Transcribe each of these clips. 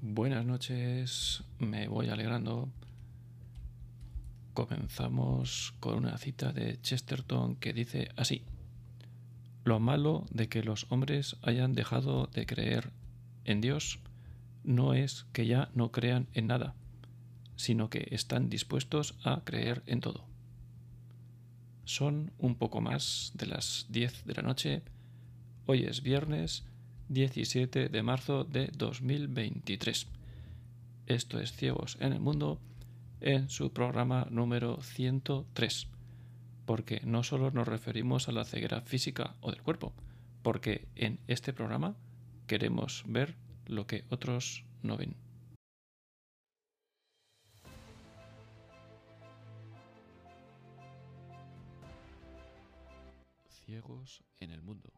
Buenas noches, me voy alegrando. Comenzamos con una cita de Chesterton que dice así. Lo malo de que los hombres hayan dejado de creer en Dios no es que ya no crean en nada, sino que están dispuestos a creer en todo. Son un poco más de las 10 de la noche. Hoy es viernes 17 de marzo de 2023. Esto es Ciegos en el Mundo en su programa número 103. Porque no solo nos referimos a la ceguera física o del cuerpo, porque en este programa queremos ver lo que otros no ven. Ciegos en el mundo.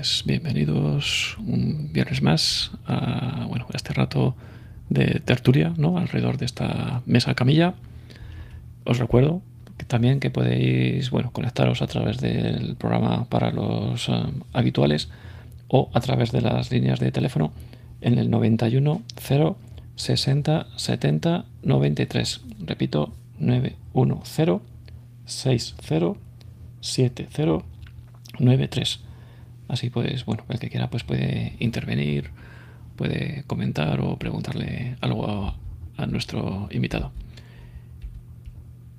Pues bienvenidos un viernes más a, bueno, a este rato de tertulia, ¿no? Alrededor de esta mesa camilla. Os recuerdo que también que podéis, bueno, conectaros a través del programa para los um, habituales o a través de las líneas de teléfono en el 91 0 60 70 93. Repito, 910 60 70 93. Así pues, bueno, el que quiera pues puede intervenir, puede comentar o preguntarle algo a, nuestro invitado.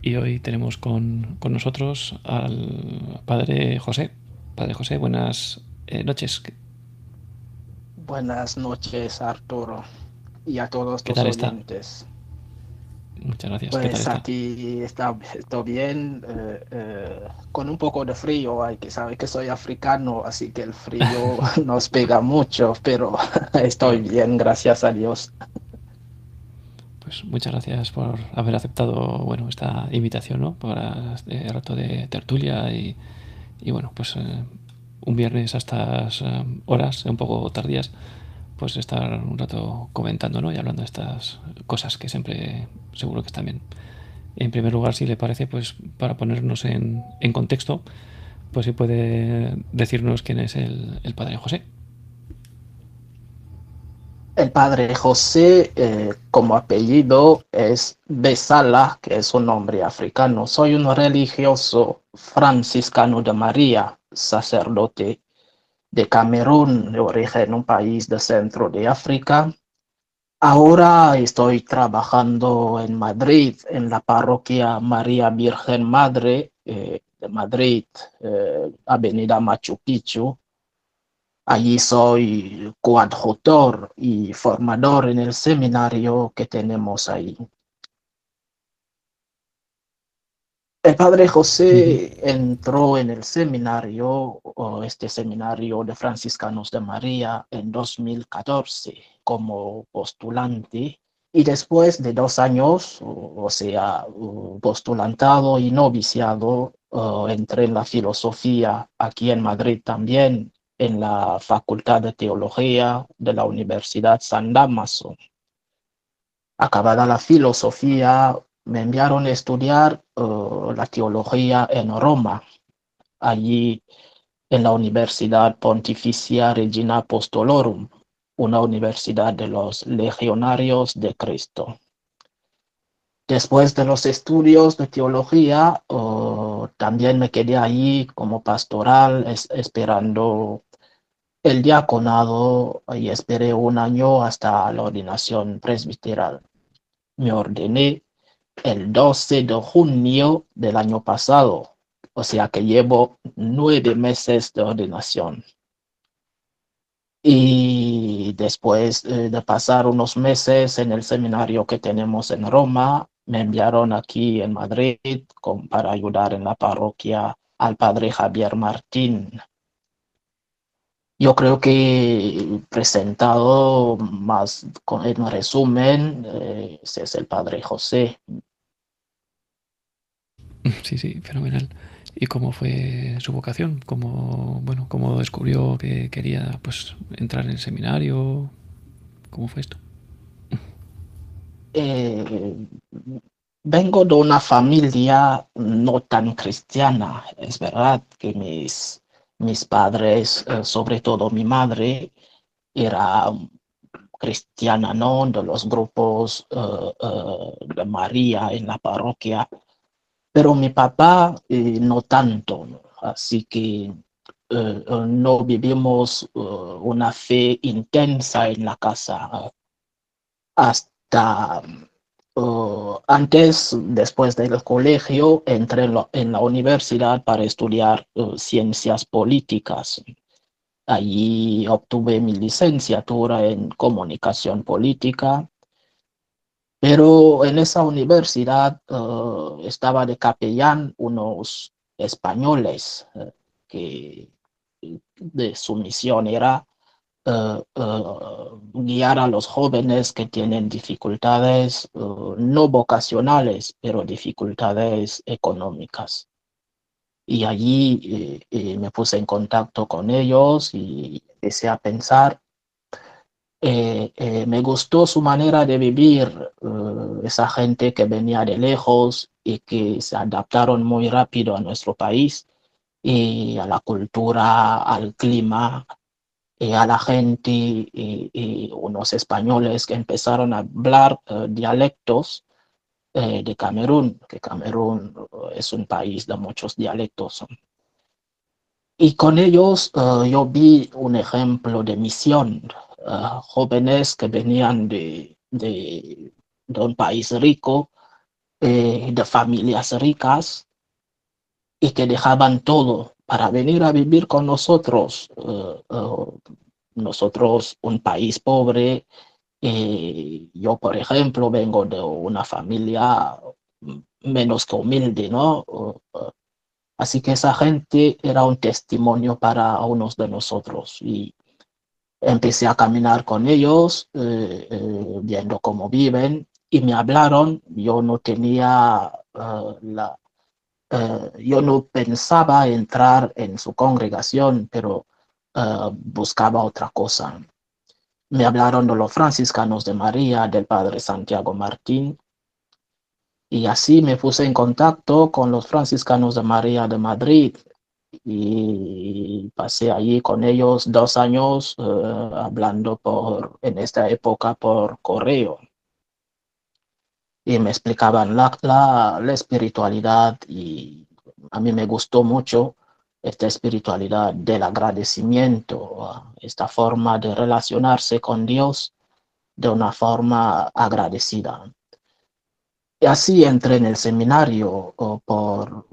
Y hoy tenemos con, nosotros al padre José. Padre José, buenas eh, noches. Buenas noches, Arturo, y a todos los oyentes. Muchas gracias. Pues aquí está, estoy bien, eh, eh, con un poco de frío, hay que saber que soy africano, así que el frío nos pega mucho, pero estoy bien, gracias a Dios. Pues muchas gracias por haber aceptado bueno, esta invitación ¿no? para este rato de tertulia y, y bueno, pues eh, un viernes a estas horas, un poco tardías, pues estar un rato comentando ¿no? y hablando de estas cosas que siempre seguro que están bien. En primer lugar, si le parece, pues para ponernos en, contexto, pues si puede decirnos quién es el, padre José. El padre José, eh, como apellido, es Besala, que es un nombre africano. Soy un religioso franciscano de María, sacerdote de Camerún, de origen un país del centro de África. Ahora estoy trabajando en Madrid, en la parroquia María Virgen Madre eh, de Madrid, eh, Avenida Machu Picchu. Allí soy coadjutor y formador en el seminario que tenemos ahí. El padre José entró en el seminario, o este seminario de franciscanos de María, en 2014 como postulante y después de dos años, o sea, postulantado y noviciado, entré en la filosofía aquí en Madrid también, en la Facultad de Teología de la Universidad San Damaso. Acabada la filosofía, me enviaron a estudiar uh, la teología en Roma, allí en la Universidad Pontificia Regina Apostolorum, una universidad de los legionarios de Cristo. Después de los estudios de teología, uh, también me quedé allí como pastoral esperando el diaconado y esperé un año hasta la ordenación presbiteral. Me ordené el 12 de junio del año pasado, o sea que llevo nueve meses de ordenación. Y después eh, de pasar unos meses en el seminario que tenemos en Roma, me enviaron aquí en Madrid para ayudar en la parroquia al padre Javier Martín. Yo creo que presentado más con, en resumen, eh, ese es el padre José. Sí, sí, fenomenal. ¿Y cómo fue su vocación? ¿Cómo, bueno, cómo descubrió que quería pues, entrar en el seminario? ¿Cómo fue esto? Eh, vengo de una familia no tan cristiana. Es verdad que mis, mis padres, eh, sobre todo mi madre, era cristiana, ¿no? De los grupos uh, de María en la parroquia pero mi papá eh, no tanto, así que eh, no vivimos eh, una fe intensa en la casa. Hasta antes, después del colegio, entré en, en la universidad para estudiar ciencias políticas. Allí obtuve mi licenciatura en comunicación política pero en esa universidad uh, estaba de capellán unos españoles uh, que de su misión era uh, guiar a los jóvenes que tienen dificultades no vocacionales, pero dificultades económicas. Y allí eh, eh, me puse en contacto con ellos y empecé a pensar eh, eh, me gustó su manera de vivir, uh, esa gente que venía de lejos y que se adaptaron muy rápido a nuestro país y a la cultura, al clima, y a la gente y, unos españoles que empezaron a hablar dialectos eh, de Camerún, que Camerún es un país de muchos dialectos. Y con ellos yo vi un ejemplo de misión, jóvenes que venían de, de, un país rico, eh, de familias ricas, y que dejaban todo para venir a vivir con nosotros. Uh, uh, nosotros, un país pobre, eh, yo, por ejemplo, vengo de una familia menos que humilde, ¿no? así que esa gente era un testimonio para unos de nosotros y empecé a caminar con ellos, eh, eh, viendo cómo viven, y me hablaron, yo no tenía uh, la, uh, yo no pensaba entrar en su congregación, pero uh, buscaba otra cosa. Me hablaron de los franciscanos de María, del padre Santiago Martín, y así me puse en contacto con los franciscanos de María de Madrid, y pasé allí con ellos dos años uh, hablando por, en esta época por correo. Y me explicaban la, la, la, espiritualidad y a mí me gustó mucho esta espiritualidad del agradecimiento, esta forma de relacionarse con Dios de una forma agradecida. Y así entré en el seminario por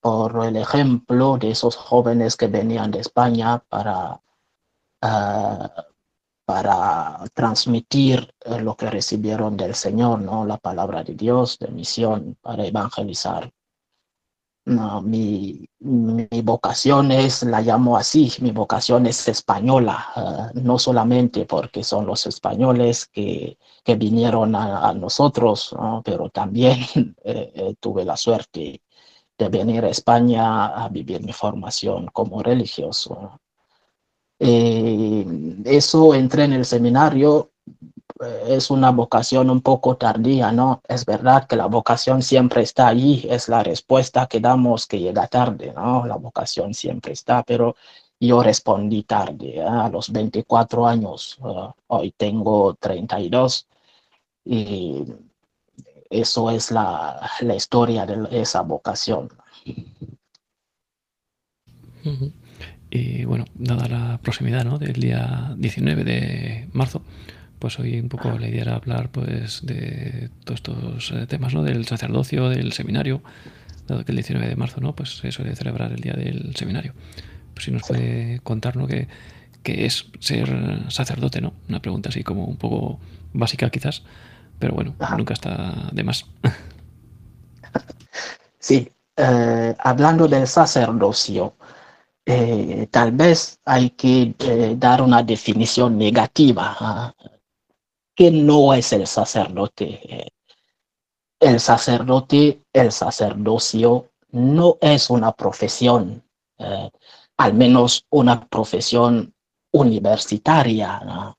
por el ejemplo de esos jóvenes que venían de España para, uh, para transmitir uh, lo que recibieron del Señor, ¿no? la palabra de Dios, de misión, para evangelizar. Mi, mi, vocación es, la llamo así, mi vocación es española, uh, no solamente porque son los españoles que, que vinieron a, nosotros, ¿no? pero también eh, eh, tuve la suerte de venir a España a vivir mi formación como religioso. Eh, eso entré en el seminario, eh, es una vocación un poco tardía, ¿no? Es verdad que la vocación siempre está allí, es la respuesta que damos que llega tarde, ¿no? La vocación siempre está, pero yo respondí tarde, ¿eh? a los 24 años, uh, hoy tengo 32 y eso es la, la historia de esa vocación. Y bueno, dada la proximidad ¿no? del día 19 de marzo, pues hoy un poco la idea era hablar pues de todos estos eh, temas, ¿no? Del sacerdocio, del seminario, dado que el 19 de marzo, ¿no? Pues se suele celebrar el día del seminario. Pues si nos puede contar, ¿no? Que, qué es ser sacerdote, ¿no? Una pregunta así como un poco básica quizás, pero bueno, nunca está de más. Sí, eh, hablando del sacerdocio, eh, tal vez hay que eh, dar una definición negativa. que no es el sacerdote? El sacerdote, el sacerdocio no es una profesión, al menos una profesión universitaria.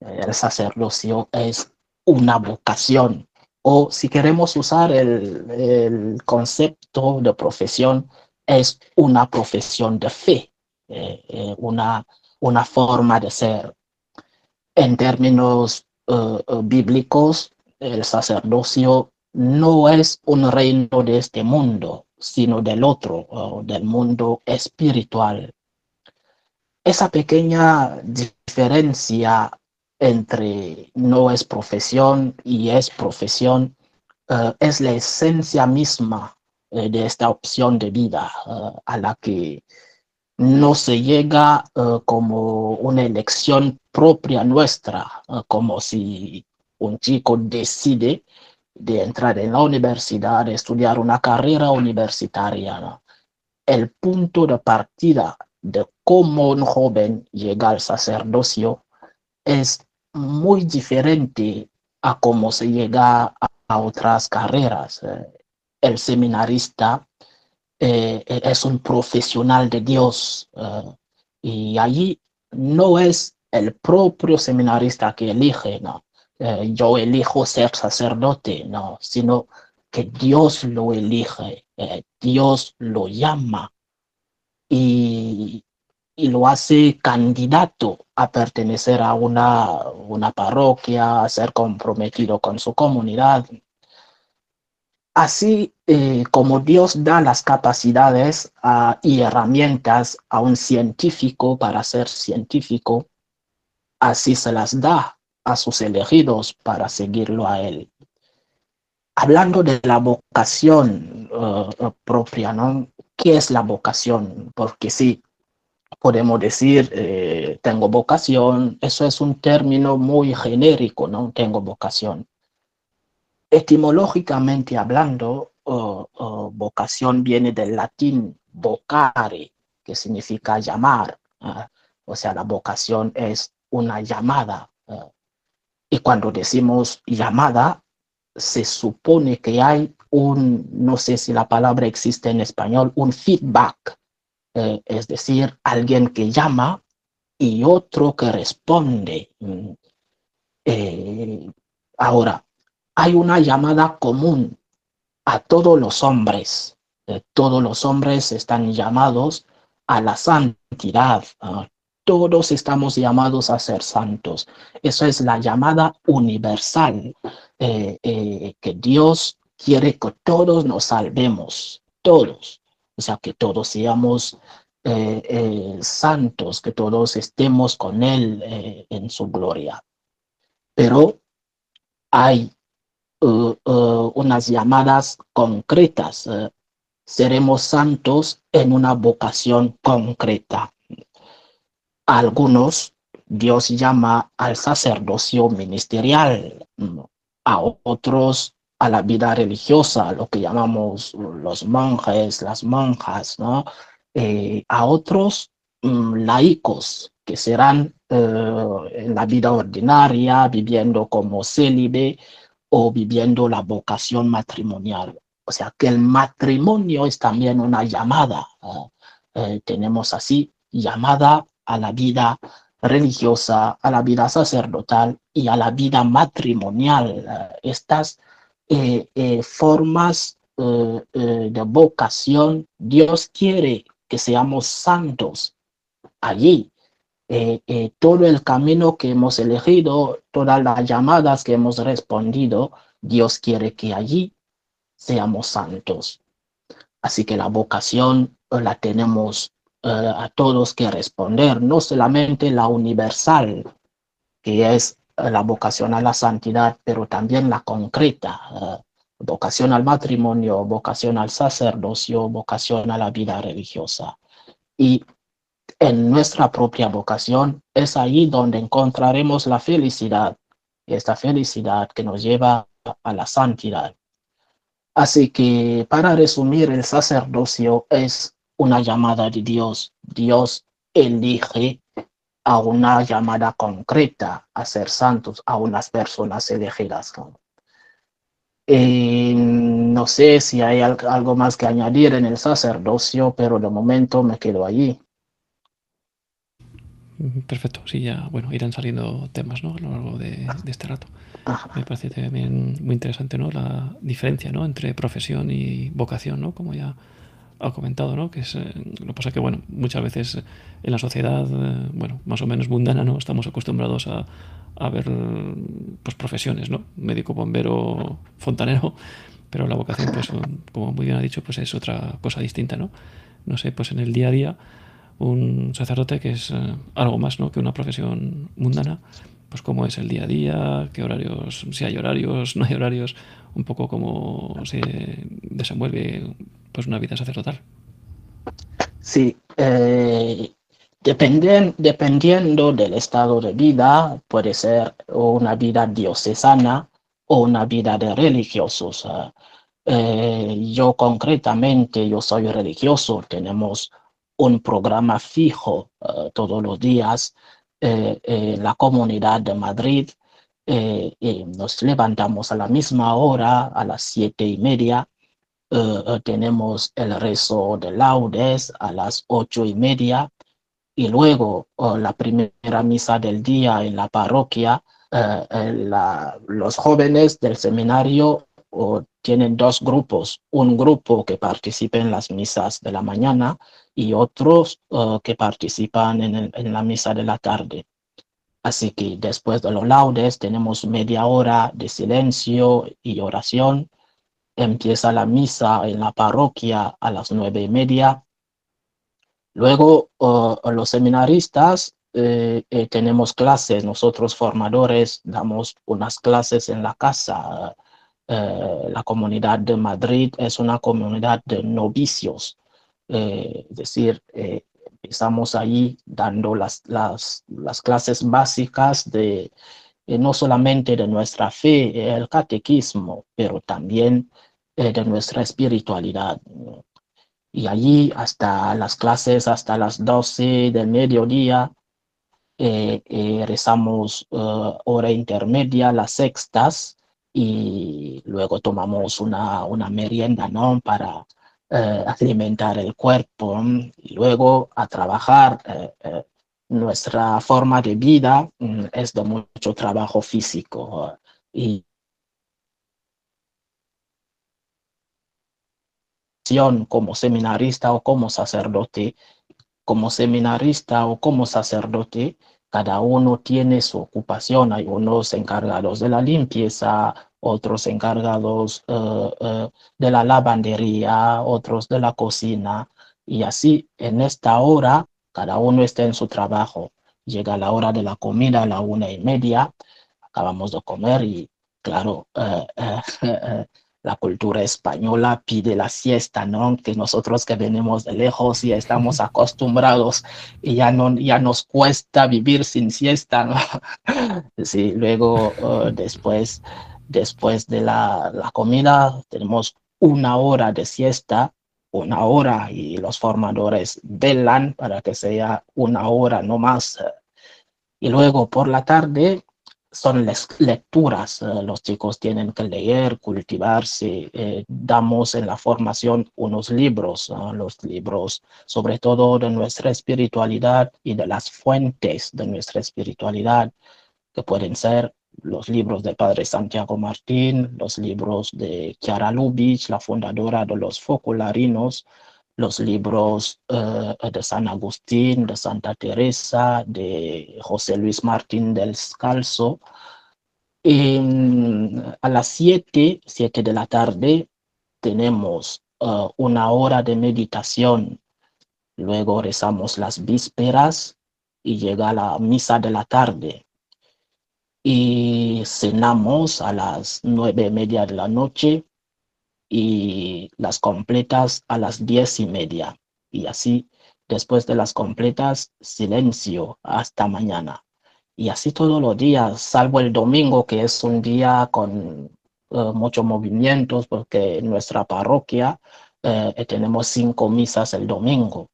El sacerdocio es una vocación o si queremos usar el, concepto de profesión, es una profesión de fe, eh, eh, una, una forma de ser. En términos eh, bíblicos, el sacerdocio no es un reino de este mundo, sino del otro, del mundo espiritual. Esa pequeña diferencia entre no es profesión y es profesión, eh, es la esencia misma eh, de esta opción de vida eh, a la que no se llega como una elección propia nuestra, como si un chico decide de entrar en la universidad, de estudiar una carrera universitaria. El punto de partida de cómo un joven llega al sacerdocio es muy diferente a cómo se llega a, otras carreras. Eh, el seminarista eh, es un profesional de Dios eh, y allí no es el propio seminarista que elige, no. yo elijo ser sacerdote, no, sino que Dios lo elige, Dios lo llama. Y, y lo hace candidato a pertenecer a una, una parroquia, a ser comprometido con su comunidad. Así eh, como Dios da las capacidades y herramientas a un científico para ser científico, así se las da a sus elegidos para seguirlo a Él. Hablando de la vocación eh, propia, ¿no? ¿Qué es la vocación? Porque sí, podemos decir, eh, tengo vocación, eso es un término muy genérico, ¿no? Tengo vocación. Etimológicamente hablando, vocación viene del latín vocare, que significa llamar. O sea, la vocación es una llamada. y cuando decimos llamada, se supone que hay un, no sé si la palabra existe en español, un feedback eh, es decir, alguien que llama y otro que responde. Mm, eh, ahora, hay una llamada común a todos los hombres. Eh, todos los hombres están llamados a la santidad. todos estamos llamados a ser santos. Eso es la llamada universal, que Dios quiere que todos nos salvemos, todos o sea, que todos seamos eh, eh, santos, que todos estemos con Él eh, en su gloria. Pero hay unas llamadas concretas. seremos santos en una vocación concreta. algunos Dios llama al sacerdocio ministerial, a otros a la vida religiosa, lo que llamamos los monjes, las monjas, ¿no? Eh, a otros mm, laicos que serán eh, en la vida ordinaria, viviendo como célibe o viviendo la vocación matrimonial. O sea que el matrimonio es también una llamada. Eh, tenemos así llamada a la vida religiosa, a la vida sacerdotal y a la vida matrimonial. estas eh, eh, formas eh, de vocación, Dios quiere que seamos santos allí. todo el camino que hemos elegido, todas las llamadas que hemos respondido, Dios quiere que allí seamos santos. Así que la vocación la tenemos a todos que responder, no solamente la universal, que es la vocación a la santidad, pero también la concreta, eh, vocación al matrimonio, vocación al sacerdocio, vocación a la vida religiosa. Y en nuestra propia vocación, es ahí donde encontraremos la felicidad, esta felicidad que nos lleva a la santidad. Así que para resumir, el sacerdocio es una llamada de Dios. Dios elige a una llamada concreta a ser santos, a unas personas elegidas. Eh, no sé si hay algo más que añadir en el sacerdocio, pero de momento me quedo allí. Perfecto, sí, ya, bueno, irán saliendo temas, ¿no? A lo largo de, este rato. Me parece también muy interesante, ¿no? La diferencia, ¿no? Entre profesión y vocación, ¿no? Como ya ha comentado, ¿no? Que es, eh, lo que pasa que, bueno, muchas veces en la sociedad, eh, bueno, más o menos mundana, ¿no? Estamos acostumbrados a, a ver, pues, profesiones, ¿no? Médico, bombero, fontanero, pero la vocación, pues, como muy bien ha dicho, pues es otra cosa distinta, ¿no? No sé, pues en el día a día un sacerdote que es eh, algo más ¿no? que una profesión mundana, pues cómo es el día a día, qué horarios, si hay horarios, no hay horarios, un poco cómo se desenvuelve pues una vida sacerdotal. Sí, eh, dependiendo del estado de vida, puede ser una vida diocesana o una vida de religiosos. Eh, yo concretamente, yo soy religioso, tenemos un programa fijo uh, todos los días eh, en la comunidad de Madrid. Eh, nos levantamos a la misma hora, a las siete y media. Uh, tenemos el rezo de laudes a las ocho y media. Y luego uh, la primera misa del día en la parroquia. La, los jóvenes del seminario tienen dos grupos, un grupo que participa en las misas de la mañana y otros uh, que participan en, en, la misa de la tarde. Así que después de los laudes tenemos media hora de silencio y oración. Empieza la misa en la parroquia a las nueve y media. Luego uh, los seminaristas eh, eh, tenemos clases, nosotros formadores damos unas clases en la casa eh, la comunidad de Madrid es una comunidad de novicios, es decir, eh, empezamos ahí dando las, las, las clases básicas de no solamente de nuestra fe, el catequismo, pero también de nuestra espiritualidad. Y allí hasta las clases, hasta las 12 del mediodía, rezamos hora intermedia, las sextas, y luego tomamos una, una merienda, ¿no? Para eh, alimentar el cuerpo y luego a trabajar. Eh, eh, nuestra forma de vida mm, es de mucho trabajo físico y como seminarista o como sacerdote, como seminarista o como sacerdote, cada uno tiene su ocupación. Hay unos encargados de la limpieza, otros encargados uh, uh, de la lavandería, otros de la cocina. Y así, en esta hora, cada uno está en su trabajo. Llega la hora de la comida a la una y media, acabamos de comer y, claro, uh, la cultura española pide la siesta, ¿no? Que nosotros que venimos de lejos y estamos acostumbrados y ya, no, ya nos cuesta vivir sin siesta, ¿no? Sí, luego uh, después, después de la, la comida tenemos una hora de siesta, una hora y los formadores velan para que sea una hora no más. Y luego por la tarde son las lecturas. Eh, los chicos tienen que leer, cultivarse. Eh, damos en la formación unos libros, los libros sobre todo de nuestra espiritualidad y de las fuentes de nuestra espiritualidad, que pueden ser los libros del padre Santiago Martín, los libros de Chiara Lubich, la fundadora de los focularinos, los libros uh, de San Agustín, de Santa Teresa, de José Luis Martín del Scalzo. Y, a las 7, 7 de la tarde, tenemos uh, una hora de meditación. Luego rezamos las vísperas y llega la misa de la tarde. Y cenamos a las nueve y media de la noche y las completas a las diez y media. Y así Después de las completas, silencio hasta mañana. Y así todos los días, salvo el domingo, que es un día con uh, muchos movimientos, porque en nuestra parroquia eh, tenemos cinco misas el domingo.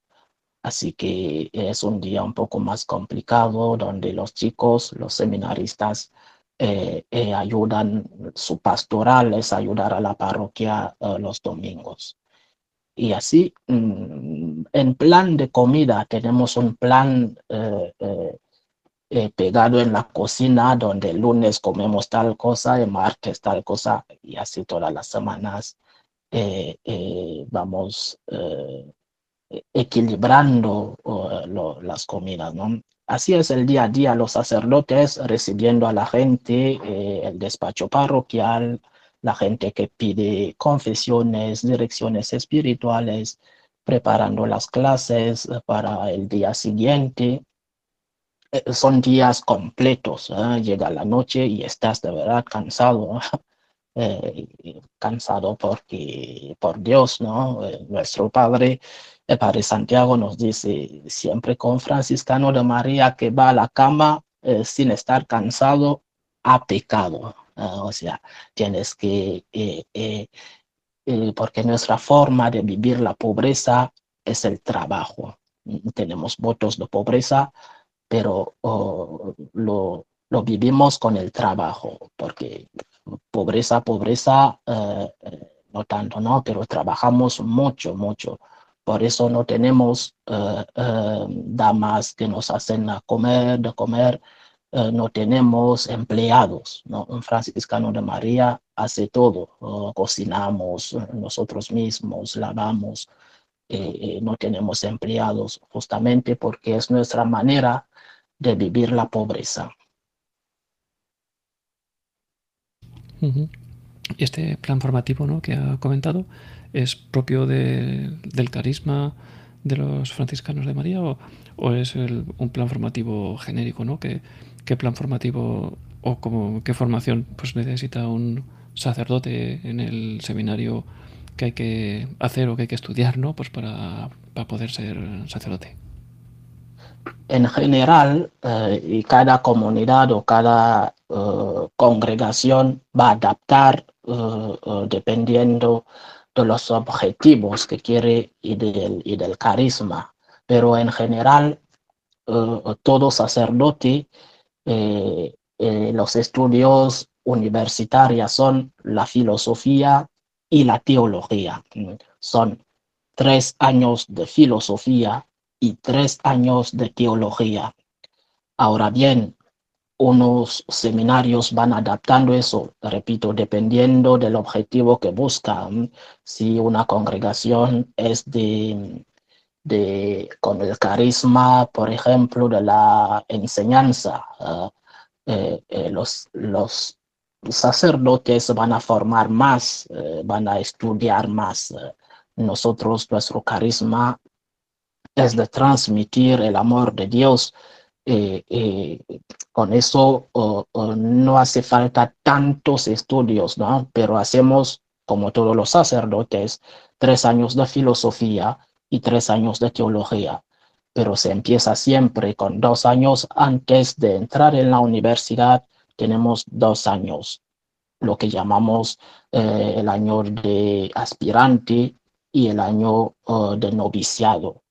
Así que es un día un poco más complicado donde los chicos, los seminaristas, eh, eh, ayudan, su pastoral es ayudar a la parroquia eh, los domingos. Y así, mm, en plan de comida, tenemos un plan pegado en la cocina donde el lunes comemos tal cosa, el martes tal cosa, y así todas las semanas vamos equilibrando las comidas, ¿no? Así es el día a día, los sacerdotes recibiendo a la gente, eh, el despacho parroquial, la gente que pide confesiones, direcciones espirituales, preparando las clases para el día siguiente. Eh, son días completos, ¿eh? llega la noche y estás de verdad cansado, cansado porque por Dios, ¿no? nuestro Padre el Padre Santiago nos dice siempre con franciscano de María que va a la cama eh, sin estar cansado, ha pecado. o sea, tienes que, eh, eh, porque nuestra forma de vivir la pobreza es el trabajo. Tenemos votos de pobreza, pero oh, lo, lo vivimos con el trabajo, porque pobreza, pobreza, no tanto, ¿no? Pero trabajamos mucho, mucho. Por eso no tenemos eh, eh, damas que nos hacen a comer, de comer, eh, no tenemos empleados. ¿no? Un franciscano de María hace todo, cocinamos nosotros mismos, lavamos, no tenemos empleados, justamente porque es nuestra manera de vivir la pobreza. Este plan formativo ¿no? que ha comentado es propio del carisma de los franciscanos de María o, es un plan formativo genérico, ¿no? ¿Qué, qué plan formativo o como, qué formación pues necesita un sacerdote en el seminario que hay que hacer o que hay que estudiar, ¿no? Pues para, para poder ser sacerdote. En general, eh, y cada comunidad o cada eh, congregación va a adaptar eh, dependiendo de los objetivos que quiere y del, y del carisma. Pero en general, eh, todo sacerdote, eh, eh, los estudios universitarios son la filosofía y la teología. Son tres años de filosofía y tres años de teología. Ahora bien, unos seminarios van adaptando eso, repito, dependiendo del objetivo que buscan. Si una congregación es de, de con el carisma, por ejemplo, de la enseñanza, eh, eh, los, los sacerdotes van a formar más, eh, van a estudiar más. Nosotros, nuestro carisma es de transmitir el amor de Dios eh, eh, con eso no hace falta tantos estudios, ¿no? Pero hacemos, como todos los sacerdotes, tres años de filosofía y tres años de teología. Pero se empieza siempre con dos años antes de entrar en la universidad. Tenemos dos años, lo que llamamos eh, el año de aspirante y el año de noviciado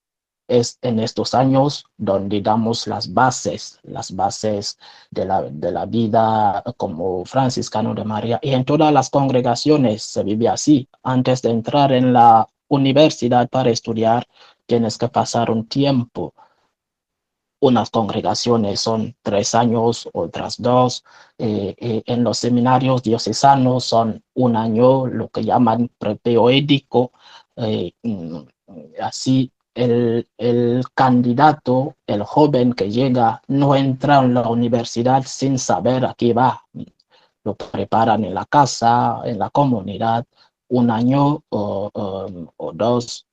es en estos años donde damos las bases, las bases de la, de la vida como franciscano de María. Y en todas las congregaciones se vive así. Antes de entrar en la universidad para estudiar, tienes que pasar un tiempo. Unas congregaciones son tres años, otras dos. Eh, eh, en los seminarios diocesanos son un año, lo que llaman prepeoédico. Eh, mm, así el, el, candidato, el joven que llega, no entra en la universidad sin saber a qué va. Lo preparan en la casa, en la comunidad, un año o, o, dos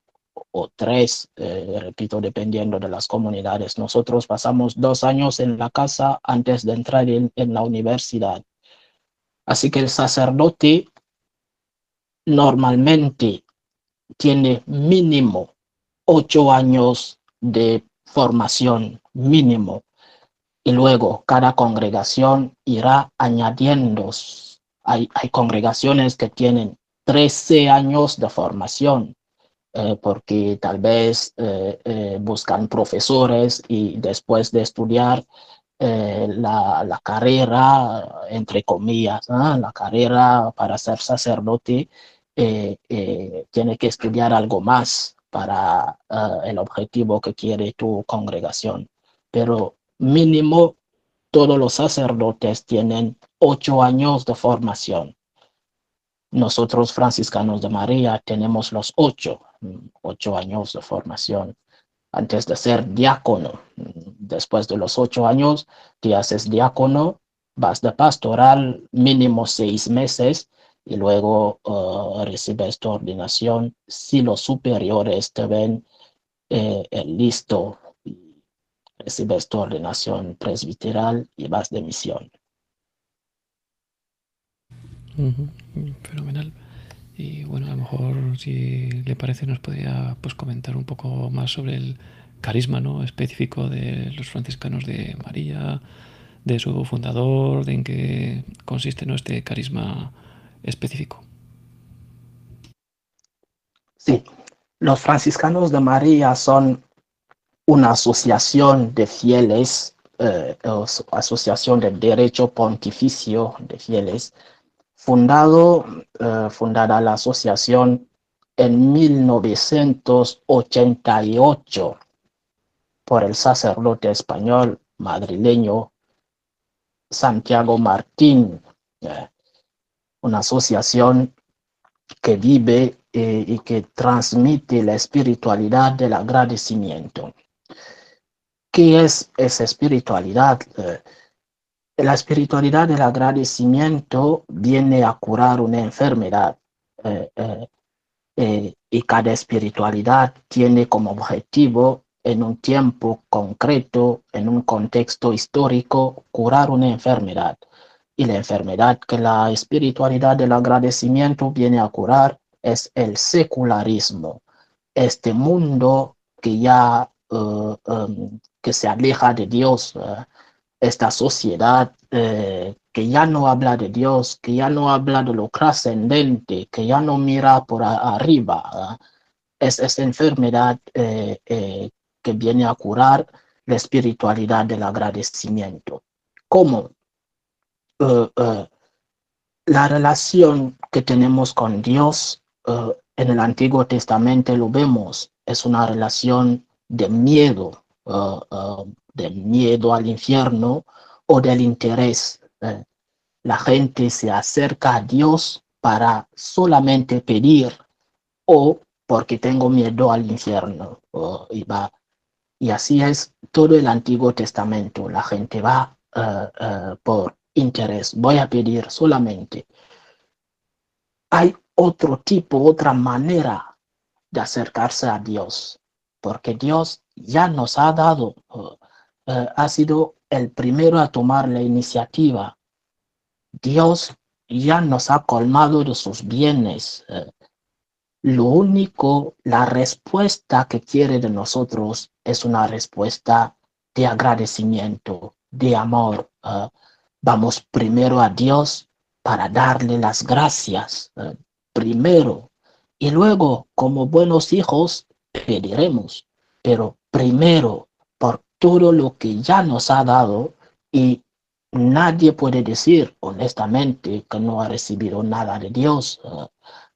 o tres, eh, repito, dependiendo de las comunidades. Nosotros pasamos dos años en la casa antes de entrar en, en la universidad. Así que el sacerdote normalmente tiene mínimo ocho años de formación mínimo y luego cada congregación irá añadiendo. Hay, hay congregaciones que tienen 13 años de formación eh, porque tal vez eh, eh, buscan profesores y después de estudiar la, la, carrera, entre comillas, la carrera para ser sacerdote, tiene que estudiar algo más para el objetivo que quiere tu congregación. Pero mínimo, todos los sacerdotes tienen ocho años de formación. Nosotros, franciscanos de María, tenemos los ocho ocho años de formación antes de ser diácono. Después de los ocho años, te haces diácono, vas de pastoral mínimo seis meses y luego uh, recibes tu ordenación si los superiores te ven eh, listo. Recibes tu ordenación presbiteral y vas de misión. Fenomenal. Y bueno, a lo mejor si le parece nos podría pues, comentar un poco más sobre el carisma ¿no? específico de los franciscanos de María, de su fundador, de en qué consiste ¿no? este carisma específico. Sí, los franciscanos de María son una asociación de fieles, eh, asociación de derecho pontificio de fieles, fundado, eh, fundada la asociación en 1988 por el sacerdote español madrileño Santiago Martín, eh, una asociación que vive eh, y que transmite la espiritualidad del agradecimiento. ¿Qué es esa espiritualidad? la espiritualidad del agradecimiento viene a curar una enfermedad eh, eh, eh, y cada espiritualidad tiene como objetivo en un tiempo concreto, en un contexto histórico, curar una enfermedad. Y la enfermedad que la espiritualidad del agradecimiento viene a curar es el secularismo, este mundo que ya um, que se aleja de Dios, esta sociedad eh, que ya no habla de Dios, que ya no habla de lo trascendente, que ya no mira por arriba. Es esa enfermedad eh, eh, que viene a curar la espiritualidad del agradecimiento. ¿Cómo? La relación que tenemos con Dios en el Antiguo Testamento lo vemos, es una relación de miedo, del miedo al infierno o del interés. Eh, la gente se acerca a Dios para solamente pedir o porque tengo miedo al infierno. y, va. y así es todo el Antiguo Testamento. La gente va eh, eh, por interés. Voy a pedir solamente. Hay otro tipo, otra manera de acercarse a Dios, porque Dios ya nos ha dado eh, ha sido el primero a tomar la iniciativa. Dios ya nos ha colmado de sus bienes. Eh, lo único, la respuesta que quiere de nosotros es una respuesta de agradecimiento, de amor. Eh, vamos primero a Dios para darle las gracias, primero. Y luego, como buenos hijos, pediremos. Pero primero todo lo que ya nos ha dado y nadie puede decir honestamente que no ha recibido nada de Dios. Eh,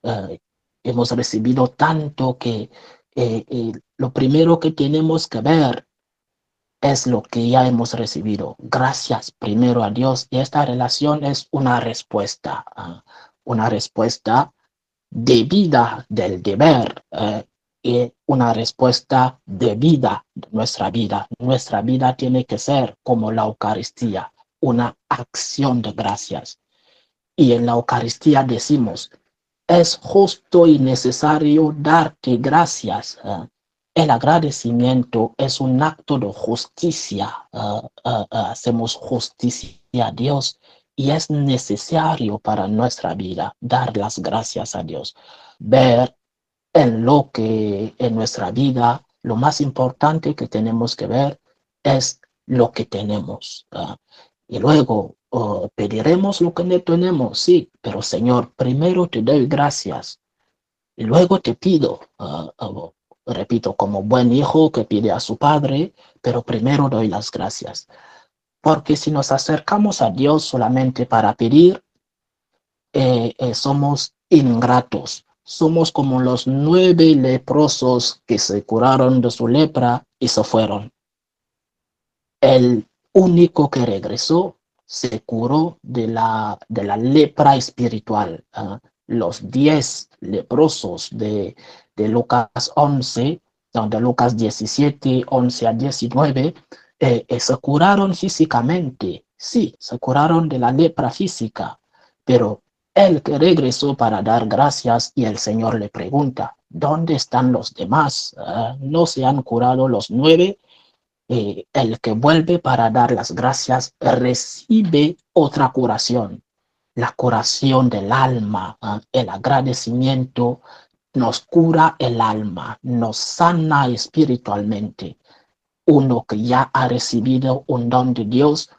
eh, hemos recibido tanto que eh, lo primero que tenemos que ver es lo que ya hemos recibido. Gracias primero a Dios. Y esta relación es una respuesta, una respuesta debida del deber y una respuesta de vida de nuestra vida. Nuestra vida tiene que ser como la Eucaristía, una acción de gracias. Y en la Eucaristía decimos, es justo y necesario darte gracias. ¿eh? El agradecimiento es un acto de justicia. ¿eh? ¿eh? hacemos justicia a Dios y es necesario para nuestra vida dar las gracias a Dios. Ver en lo que en nuestra vida lo más importante que tenemos que ver es lo que tenemos. Y luego oh, pediremos lo que no tenemos, sí, pero Señor, primero te doy gracias y luego te pido, ah, ah, repito, como buen hijo que pide a su padre, pero primero doy las gracias. Porque si nos acercamos a Dios solamente para pedir, eh, eh, somos ingratos. Somos como los nueve leprosos que se curaron de su lepra y se fueron. El único que regresó se curó de la, de la lepra espiritual. ¿ah? Los diez leprosos de, de Lucas 11, de Lucas 17, 11 a 19, eh, eh, se curaron físicamente, sí, se curaron de la lepra física, pero él que regresó para dar gracias y el Señor le pregunta, ¿dónde están los demás? Ah, ¿No se han curado los nueve? Eh, el que vuelve para dar las gracias recibe otra curación, la curación del alma, ah, el agradecimiento nos cura el alma, nos sana espiritualmente uno que ya ha recibido un don de Dios,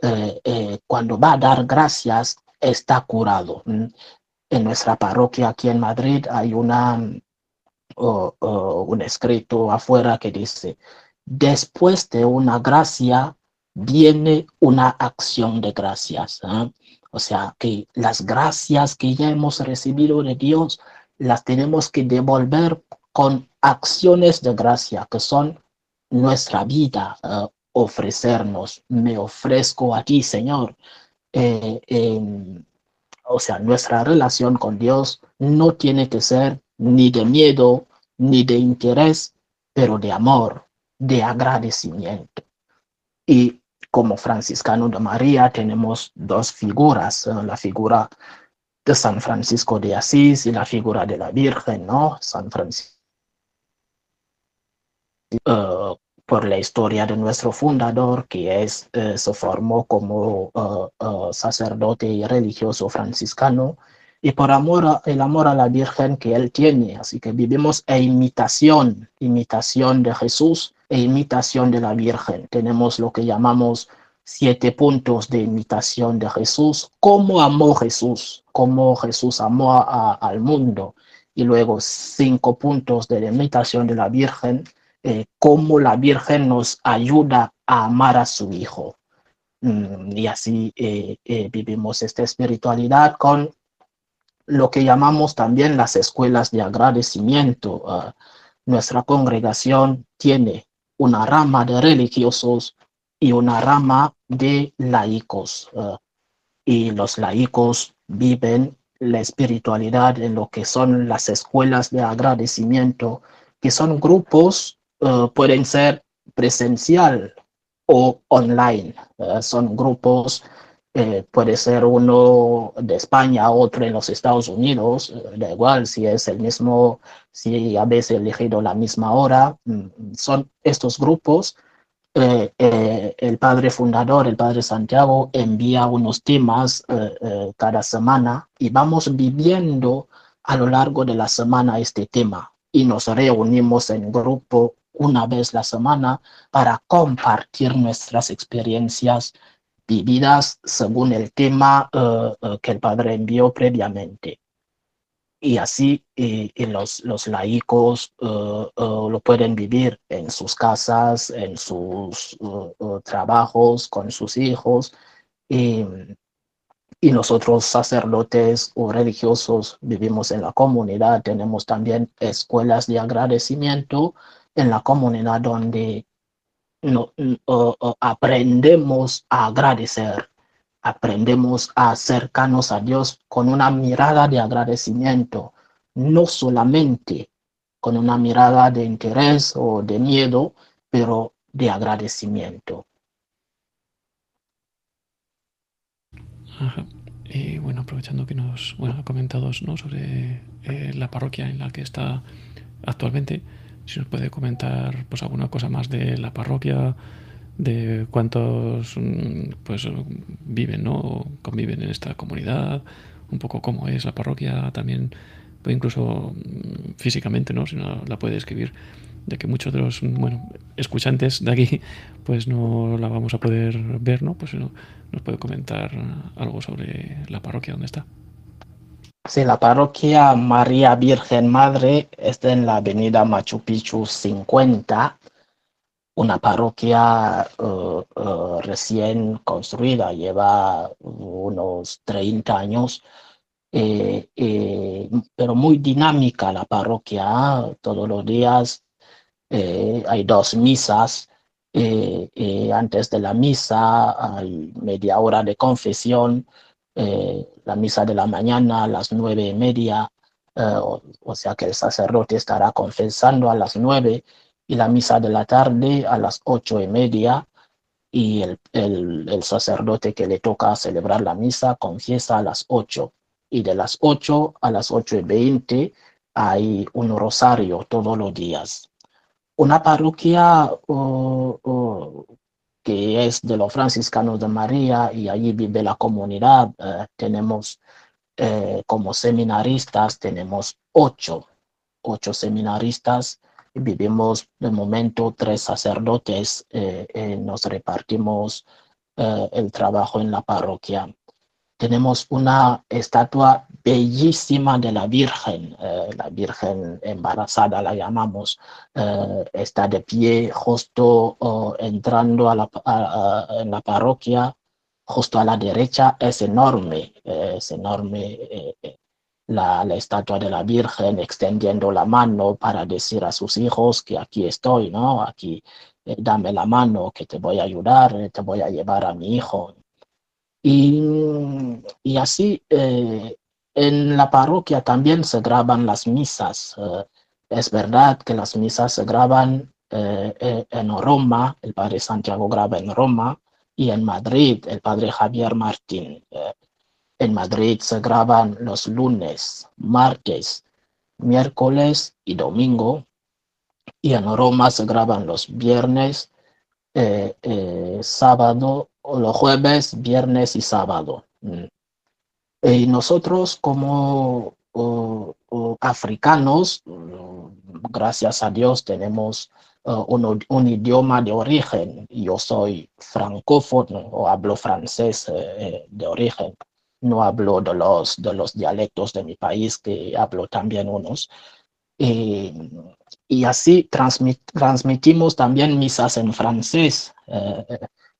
eh, eh, cuando va a dar gracias, está curado. En nuestra parroquia aquí en Madrid hay una, un escrito afuera que dice, después de una gracia viene una acción de gracias. ¿eh? O sea, que las gracias que ya hemos recibido de Dios las tenemos que devolver con acciones de gracia, que son nuestra vida, uh, ofrecernos, me ofrezco a ti, Señor. Eh, o sea, nuestra relación con Dios no tiene que ser ni de miedo, ni de interés, pero de amor, de agradecimiento. Y como franciscano de María tenemos dos figuras, uh, la figura de San Francisco de Asís y la figura de la Virgen, ¿no? San Francisco. Uh, por la historia de nuestro fundador, que es, uh, se formó como uh, sacerdote y religioso franciscano, y por amor el amor a la Virgen que él tiene. Así que vivimos e imitación, imitación de Jesús e imitación de la Virgen. Tenemos lo que llamamos siete puntos de imitación de Jesús, cómo amó Jesús, cómo Jesús amó al mundo, y luego cinco puntos de imitación de la Virgen, eh, cómo la Virgen nos ayuda a amar a su Hijo. Mm, y así eh, eh, vivimos esta espiritualidad con lo que llamamos también las escuelas de agradecimiento. Ah, nuestra congregación tiene una rama de religiosos y una rama de laicos. Eh, y los laicos viven la espiritualidad en lo que son las escuelas de agradecimiento, que son grupos, uh, pueden ser presencial o online. Uh, son grupos, eh, puede ser uno de España, otro en los Estados Unidos, da igual si es el mismo, si habéis elegido la misma hora. Mm, son estos grupos eh, eh, el padre fundador, el padre Santiago, envía unos temas eh, cada semana y vamos viviendo a lo largo de la semana este tema. Y nos reunimos en grupo una vez la semana para compartir nuestras experiencias vividas según el tema que el padre envió previamente y así los, los laicos uh, uh, lo pueden vivir en sus casas, en sus trabajos, con sus hijos. Y, y nosotros sacerdotes o religiosos vivimos en la comunidad, tenemos también escuelas de agradecimiento en la comunidad donde no, aprendemos a agradecer aprendemos a acercarnos a Dios con una mirada de agradecimiento, no solamente con una mirada de interés o de miedo, pero de agradecimiento. Y bueno, aprovechando que nos bueno, ha comentado ¿no? sobre eh, la parroquia en la que está actualmente, si nos puede comentar pues alguna cosa más de la parroquia, de cuántos mm, pues viven, ¿no? conviven en esta comunidad, un poco cómo es la parroquia, también incluso mm, físicamente, ¿no? Si no la puede escribir, de que muchos de los bueno, escuchantes de aquí pues no la vamos a poder ver, ¿no? Pues no, nos puede comentar algo sobre la parroquia, ¿dónde está? Sí, la parroquia María Virgen Madre está en la avenida Machu Picchu 50, una parroquia uh, uh, recién construida, lleva unos 30 años, eh, eh, pero muy dinámica la parroquia, todos los días eh, hay dos misas, antes de la misa hay media hora de confesión, la misa de la mañana a las nueve y media, o sea que el sacerdote estará confesando a las nueve y la misa de la tarde a las ocho y media y el, el, sacerdote que le toca celebrar la misa confiesa a las ocho y de las ocho a las ocho y veinte hay un rosario todos los días. Una parroquia que es de los franciscanos de María y allí vive la comunidad. Eh, tenemos eh, como seminaristas, tenemos ocho, ocho seminaristas vivimos de momento tres sacerdotes, eh, eh, nos repartimos eh, el trabajo en la parroquia. Tenemos una estatua bellísima de la Virgen, la Virgen embarazada la llamamos, está de pie justo entrando a la, en la parroquia, justo a la derecha, es enorme, es enorme la, estatua de la Virgen extendiendo la mano para decir a sus hijos que aquí estoy, ¿no? Aquí eh, dame la mano, que te voy a ayudar, eh, te voy a llevar a mi hijo. Y, y así eh, en la parroquia también se graban las misas. es verdad que las misas se graban en Roma, el Padre Santiago graba en Roma, y en Madrid, el Padre Javier Martín. En Madrid se graban los lunes, martes, miércoles y domingo. Y en Roma se graban los viernes, eh, eh, sábado, o los jueves, viernes y sábado. Mm. Y nosotros como africanos, mm, gracias a Dios, tenemos un, idioma de origen. Yo soy francófono o hablo francés eh, de origen no hablo de los, de los dialectos de mi país, que hablo también unos. y así transmitimos también misas en francés. Eh,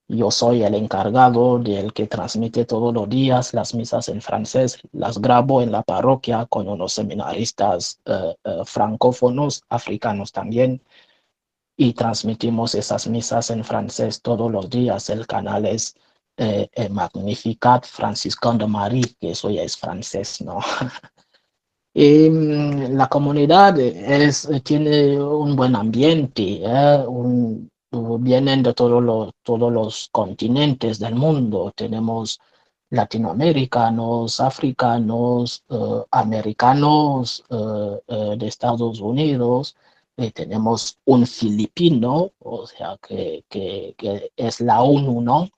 yo soy el encargado del que transmite todos los días las misas en francés. Las grabo en la parroquia con unos seminaristas eh, eh, francófonos, africanos también. Y transmitimos esas misas en francés todos los días. El canal es eh, eh, Magnificat Franciscano de María, que eso ya es francés, ¿no? y, mm, la comunidad es, tiene un buen ambiente, ¿eh? vienen de todos los, todos los continentes del mundo, tenemos latinoamericanos, africanos, americanos de Estados Unidos, tenemos un filipino, o sea, que, que, que, es la ONU, ¿no?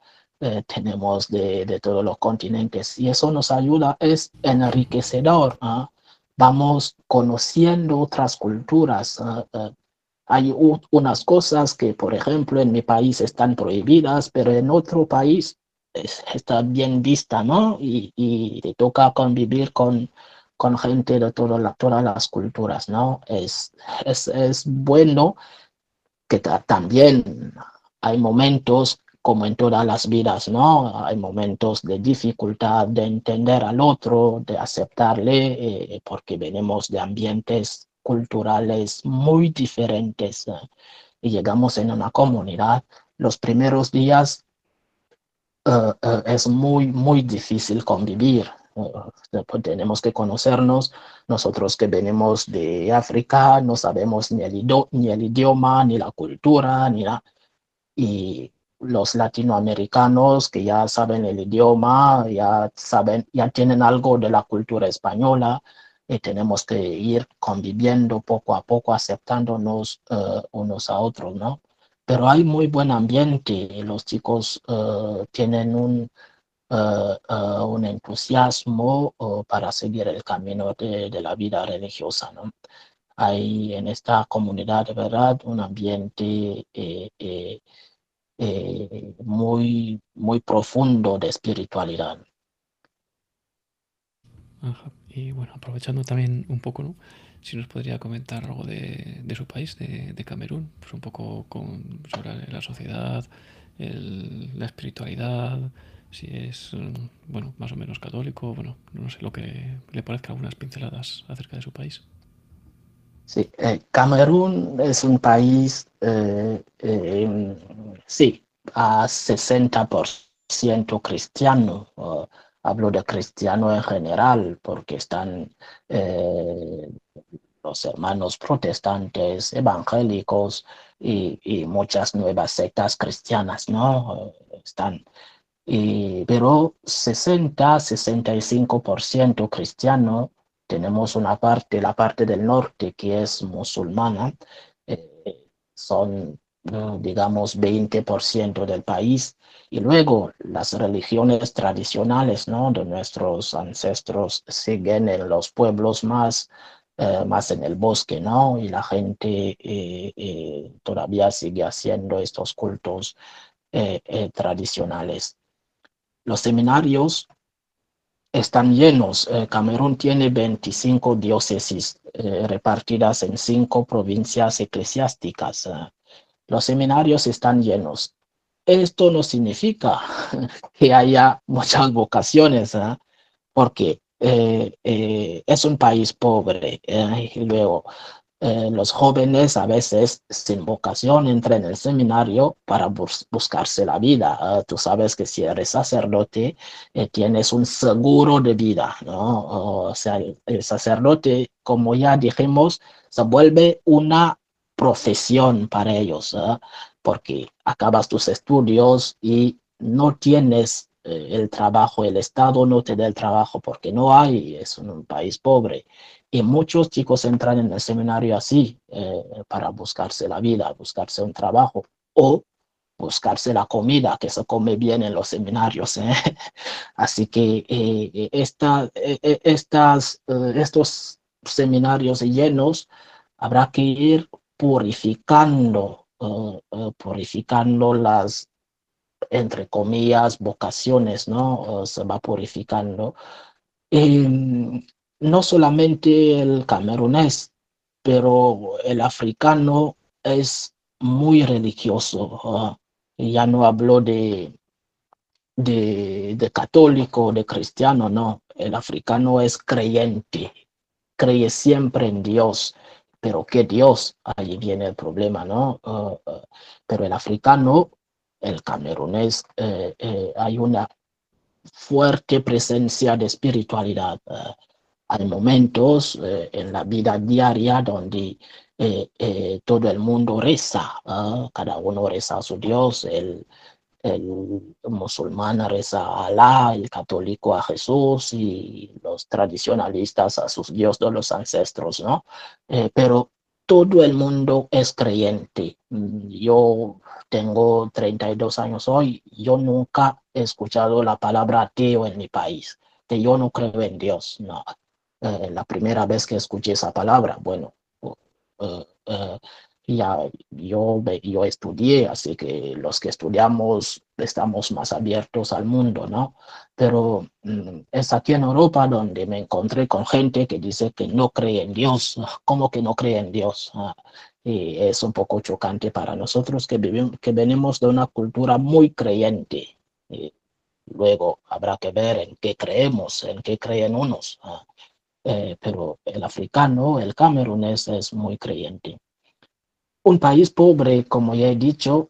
Eh, tenemos de, todos los continentes y eso nos ayuda, es enriquecedor. ¿ah? Vamos conociendo otras culturas. ¿ah? Eh, hay unas cosas que, por ejemplo, en mi país están prohibidas, pero en otro país está bien vista, ¿no? Y, te toca convivir con, con gente de todas las culturas, ¿no? Es, es, es bueno que también hay momentos como en todas las vidas, ¿no? Hay momentos de dificultad de entender al otro, de aceptarle, eh, porque venimos de ambientes culturales muy diferentes eh, y llegamos en una comunidad. Los primeros días eh, es muy, muy difícil convivir. Pues tenemos que conocernos. Nosotros que venimos de África no sabemos ni el, ni el idioma, ni la cultura, ni la... Y los latinoamericanos que ya saben el idioma, ya saben, ya tienen algo de la cultura española y tenemos que ir conviviendo poco a poco, aceptándonos eh, unos a otros, ¿no? Pero hay muy buen ambiente, los chicos eh, tienen un, un entusiasmo para seguir el camino de, la vida religiosa. ¿no? Hay en esta comunidad, verdad, un ambiente muy, muy profundo de espiritualidad. Y bueno, aprovechando también un poco, ¿no? Si nos podría comentar algo de, de su país, de, de, Camerún, pues un poco con, sobre la sociedad, la espiritualidad, si es, bueno, más o menos católico, bueno, no sé lo que le parezca algunas pinceladas acerca de su país. Sí, eh, Camerún es un país, eh, eh, sí, a 60% cristiano. Hablo de cristiano en general porque están eh, los hermanos protestantes, evangélicos y, y, muchas nuevas sectas cristianas, ¿no? Están, y, pero 60-65% cristiano, tenemos una parte, la parte del norte que es musulmana, eh, son digamos 20% del país y luego las religiones tradicionales ¿no? de nuestros ancestros siguen en los pueblos más, eh, más en el bosque ¿no? y la gente eh, todavía sigue haciendo estos cultos tradicionales. Los seminarios están llenos. Camerún tiene 25 diócesis repartidas en cinco provincias eclesiásticas los seminarios están llenos. Esto no significa que haya muchas vocaciones, ¿eh? porque eh, eh, es un país pobre y luego los jóvenes a veces sin vocación entran en el seminario para bus buscarse la vida. tú sabes que si eres sacerdote tienes un seguro de vida, ¿no? O sea, el sacerdote, como ya dijimos, se vuelve una profesión para ellos, ¿eh? porque acabas tus estudios y no tienes eh, el trabajo, el Estado no te da el trabajo porque no hay, es un país pobre. Y muchos chicos entran en el seminario así, eh, para buscarse la vida, buscarse un trabajo o buscarse la comida que se come bien en los seminarios. Así que esta, estas, estos seminarios llenos habrá que ir purificando, purificando las, entre comillas, vocaciones, ¿no? Se va purificando. Y, no solamente el camerunés, pero el africano es muy religioso. ya no hablo de, de, católico, de cristiano, no. El africano es creyente, cree siempre en Dios pero que Dios, ahí viene el problema, ¿no? Uh, uh, pero el africano, el camerunés, eh, eh, hay una fuerte presencia de espiritualidad. Hay momentos eh, en la vida diaria donde todo el mundo reza, cada uno reza a su Dios, el, el musulmán reza a Alá, el católico a Jesús y los tradicionalistas a sus dioses de los ancestros, ¿no? Eh, pero todo el mundo es creyente. Yo tengo 32 años hoy, yo nunca he escuchado la palabra ateo en mi país, que yo no creo en Dios, no. Eh, la primera vez que escuché esa palabra, bueno, uh, uh, ya yo, yo estudié, así que los que estudiamos estamos más abiertos al mundo, ¿no? Pero mm, es aquí en Europa donde me encontré con gente que dice que no cree en Dios. ¿Cómo que no cree en Dios? Ah, y es un poco chocante para nosotros que, vivimos, que venimos de una cultura muy creyente. Luego habrá que ver en qué creemos, en qué creen unos. Ah, eh, pero el africano, el camerunés es muy creyente un país pobre, como ya he dicho,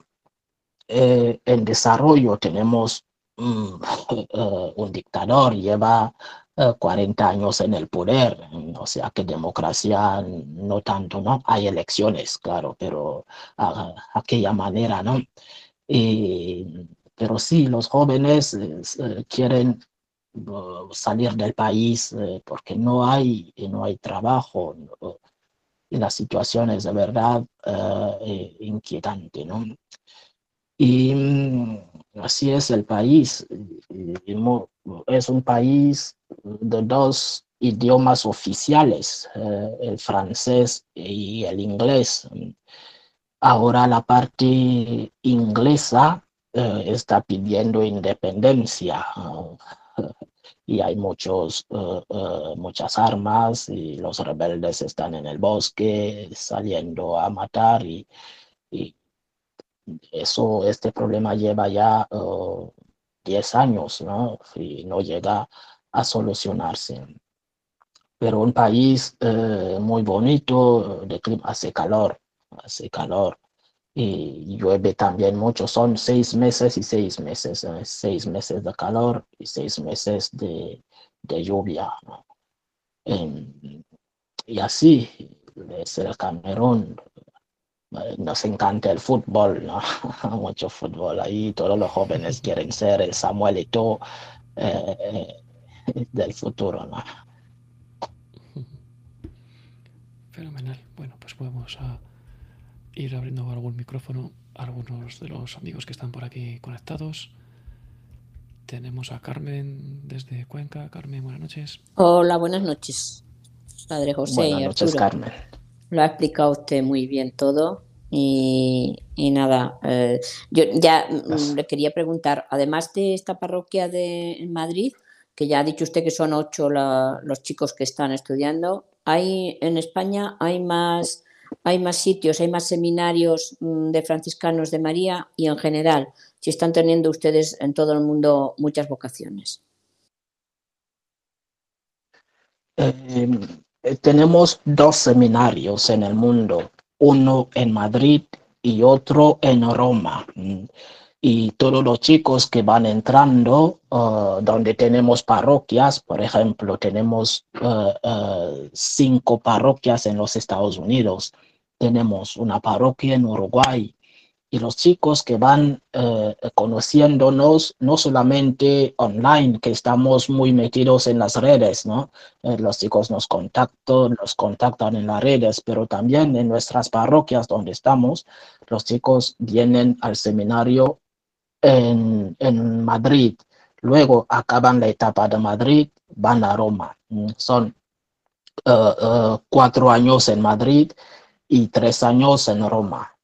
eh, en desarrollo tenemos mm, eh, un dictador, lleva 40 eh, años en el poder, o sea que democracia no tanto, ¿no? Hay elecciones, claro, pero a, aquella manera, ¿no? pero sí, los jóvenes quieren salir del país porque no hay, no hay trabajo, y la situación es de verdad uh, inquietante, ¿no? Y mm, así es el país. Es un país de dos idiomas oficiales, eh, el francés y el inglés. Ahora la parte inglesa eh, está pidiendo independencia y hay muchos, muchas armas y los rebeldes están en el bosque saliendo a matar y, y eso, este problema lleva ya 10 años, ¿no? Y no llega a solucionarse. Pero un país eh, muy bonito, de clima, hace calor, hace calor. Y llueve también mucho, son seis meses y seis meses, ¿eh? seis meses de calor y seis meses de, de lluvia. y así es el Camerún, nos encanta el fútbol. Mucho fútbol ahí, todos los jóvenes quieren ser el Samuel Eto'o eh, del futuro, ¿no? Fenomenal. Bueno, pues podemos a ir abriendo algún micrófono a algunos de los amigos que están por aquí conectados. Tenemos a Carmen desde Cuenca. Carmen, buenas noches. Hola, buenas noches, Padre José. Buenas noches, Carmen. Lo ha explicado usted muy bien todo. Y, nada, eh, yo ya mm, le quería preguntar, además de esta parroquia de Madrid, que ya ha dicho usted que son ocho los chicos que están estudiando, ¿hay en España hay más, hay más sitios, hay más seminarios mm, de franciscanos de María y en general, si están teniendo ustedes en todo el mundo muchas vocaciones? Eh, tenemos dos seminarios en el mundo, uno en Madrid y otro en Roma. Y todos los chicos que van entrando, uh, donde tenemos parroquias, por ejemplo, tenemos uh, uh, cinco parroquias en los Estados Unidos, tenemos una parroquia en Uruguay, y los chicos que van eh, conociéndonos, no solamente online, que estamos muy metidos en las redes, ¿no? Eh, los chicos nos contactan, nos contactan en las redes, pero también en nuestras parroquias donde estamos, los chicos vienen al seminario en, en Madrid, luego acaban la etapa de Madrid, van a Roma. Mm, son uh, cuatro años en Madrid y tres años en Roma.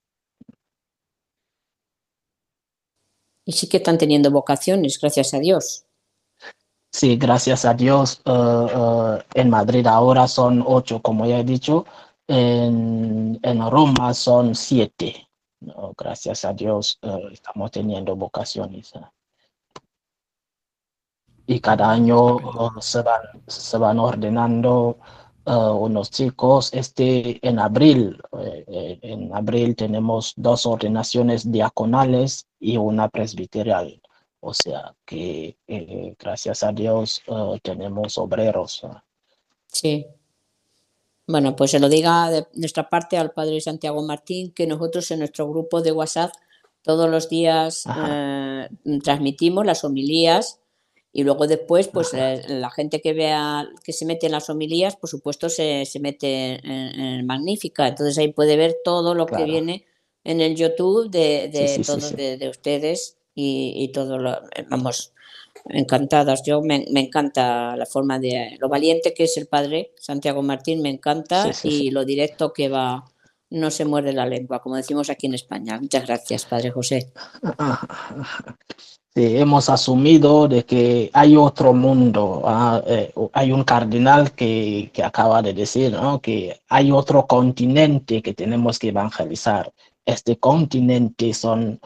y sí que están teniendo vocaciones, gracias a Dios. Sí, gracias a Dios. Uh, en Madrid ahora son ocho, como ya he dicho. En, en Roma son siete. No, gracias a Dios uh, estamos teniendo vocaciones. Y cada año se van, se van ordenando uh, unos chicos. Este, en abril, eh, en abril tenemos dos ordenaciones diaconales y una presbiterial. O sea que eh, gracias a Dios tenemos obreros. Sí. Bueno, pues se lo diga de nuestra parte al padre Santiago Martín, que nosotros en nuestro grupo de WhatsApp todos los días eh, transmitimos las homilías y luego después, pues eh, la, gente que vea, que se mete en las homilías, por supuesto, se, se mete en, Magnífica. Entonces ahí puede ver todo lo que viene en el YouTube de, de todos de, ustedes y, y todo lo, eh, vamos, encantadas. Yo me, me, encanta la forma de, lo valiente que es el padre Santiago Martín, me encanta y lo directo que va, no se muerde la lengua, como decimos aquí en España. Muchas gracias, padre José. Hemos asumido de que hay otro mundo. ¿ah? Eh, hay un cardenal que, que acaba de decir ¿no? que hay otro continente que tenemos que evangelizar. Este continente son,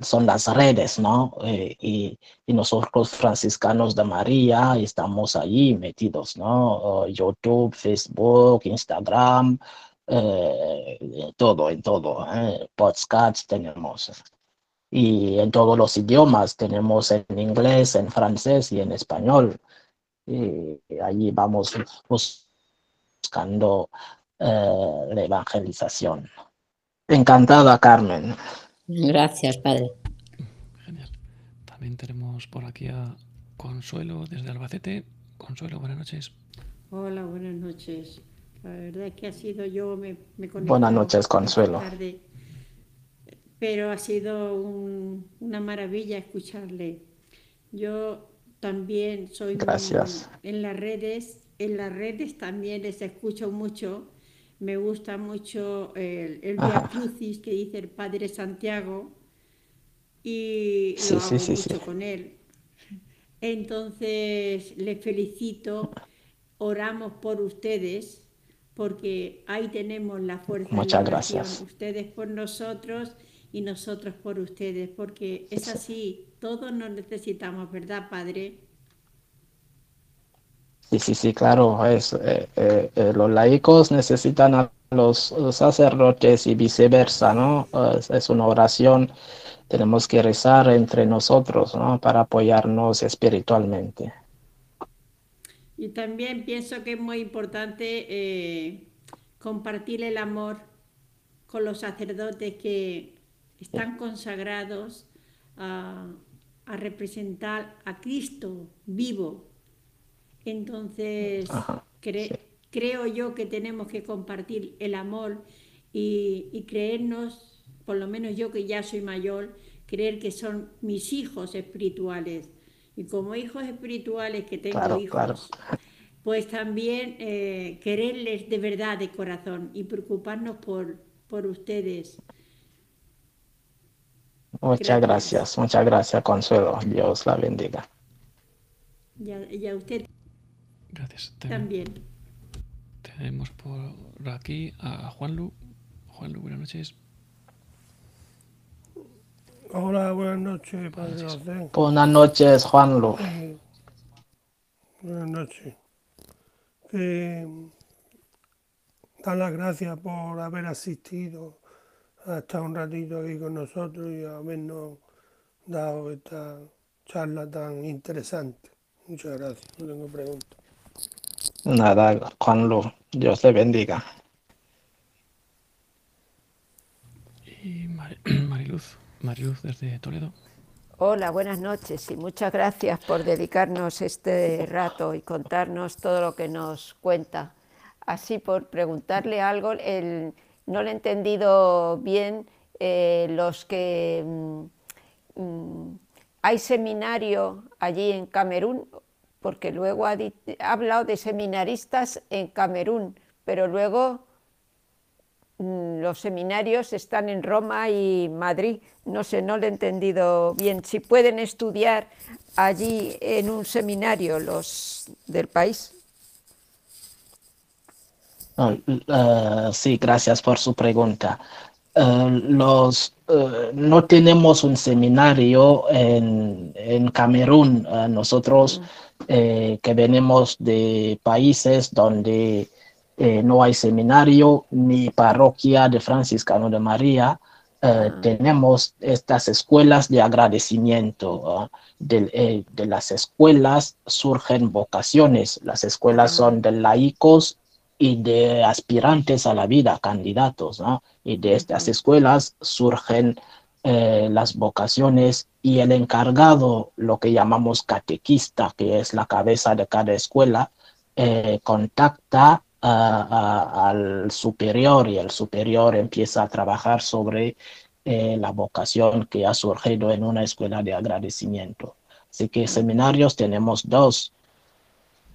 son las redes, ¿no? Eh, y, y, nosotros franciscanos de María estamos allí metidos, ¿no? YouTube, Facebook, Instagram, eh, todo, en todo. ¿eh? Podcasts tenemos y en todos los idiomas. Tenemos en inglés, en francés y en español. Y allí vamos buscando eh, la evangelización. Encantada, Carmen. Gracias, padre. Genial. También tenemos por aquí a Consuelo desde Albacete. Consuelo, buenas noches. Hola, buenas noches. La verdad es que ha sido yo, me, me Buenas noches, Consuelo pero ha sido una maravilla escucharle. Yo también soy Gracias. en las redes, en las redes también les escucho mucho. Me gusta mucho el, el Via Crucis que dice el Padre Santiago y lo hago mucho con él. Entonces, les felicito, oramos por ustedes, porque ahí tenemos la fuerza Muchas gracias. Ustedes por nosotros y nosotros por ustedes, porque es así, todos nos necesitamos, ¿verdad, Padre? Sí, sí, sí, claro. Es, eh, eh, eh, los laicos necesitan a los sacerdotes y viceversa, ¿no? es una oración tenemos que rezar entre nosotros ¿no? para apoyarnos espiritualmente. Y también pienso que es muy importante compartir el amor con los sacerdotes que están consagrados a, representar a Cristo vivo. Entonces, creo yo que tenemos que compartir el amor y, y creernos por lo menos yo que ya soy mayor, creer que son mis hijos espirituales. Y como hijos espirituales que tengo hijos, pues también eh, quererles de verdad, de corazón, y preocuparnos por, por ustedes. Muchas gracias. muchas gracias, Consuelo. Dios la bendiga. Y a, usted. Gracias. También. Tenemos por aquí a Juanlu. Juanlu, buenas noches. Hola, buenas noches, Padre Buenas noches, Juanlo. Buenas noches. Que da las gracias por haber asistido hasta un ratito aquí con nosotros y habernos dado esta charla tan interesante. Muchas gracias, no tengo preguntas. Nada, Juanlo, Dios te bendiga. Y Mariluz. Mariluz desde Toledo. Hola, buenas noches y muchas gracias por dedicarnos este rato y contarnos todo lo que nos cuenta. Así por preguntarle algo, no le he entendido bien eh, los que mm, mm, hay seminario allí en Camerún, porque luego ha, ha hablado de seminaristas en Camerún, pero luego Mm, los seminarios están en Roma y Madrid. No sé, no lo he entendido bien. Si pueden estudiar allí en un seminario los del país. Eh, sí, gracias por su pregunta. Eh, los, eh, no tenemos un seminario en, en Camerún. nosotros mm. que venimos de países donde eh, no hay seminario ni parroquia de Franciscano de María. Eh, ah. Tenemos estas escuelas de agradecimiento. Eh, de, las escuelas surgen vocaciones. Las escuelas ah. son de laicos y de aspirantes a la vida, candidatos. Y de estas escuelas surgen las vocaciones y el encargado, lo que llamamos catequista, que es la cabeza de cada escuela, contacta al superior y el superior empieza a trabajar sobre eh, la vocación que ha surgido en una escuela de agradecimiento. Así que seminarios tenemos dos,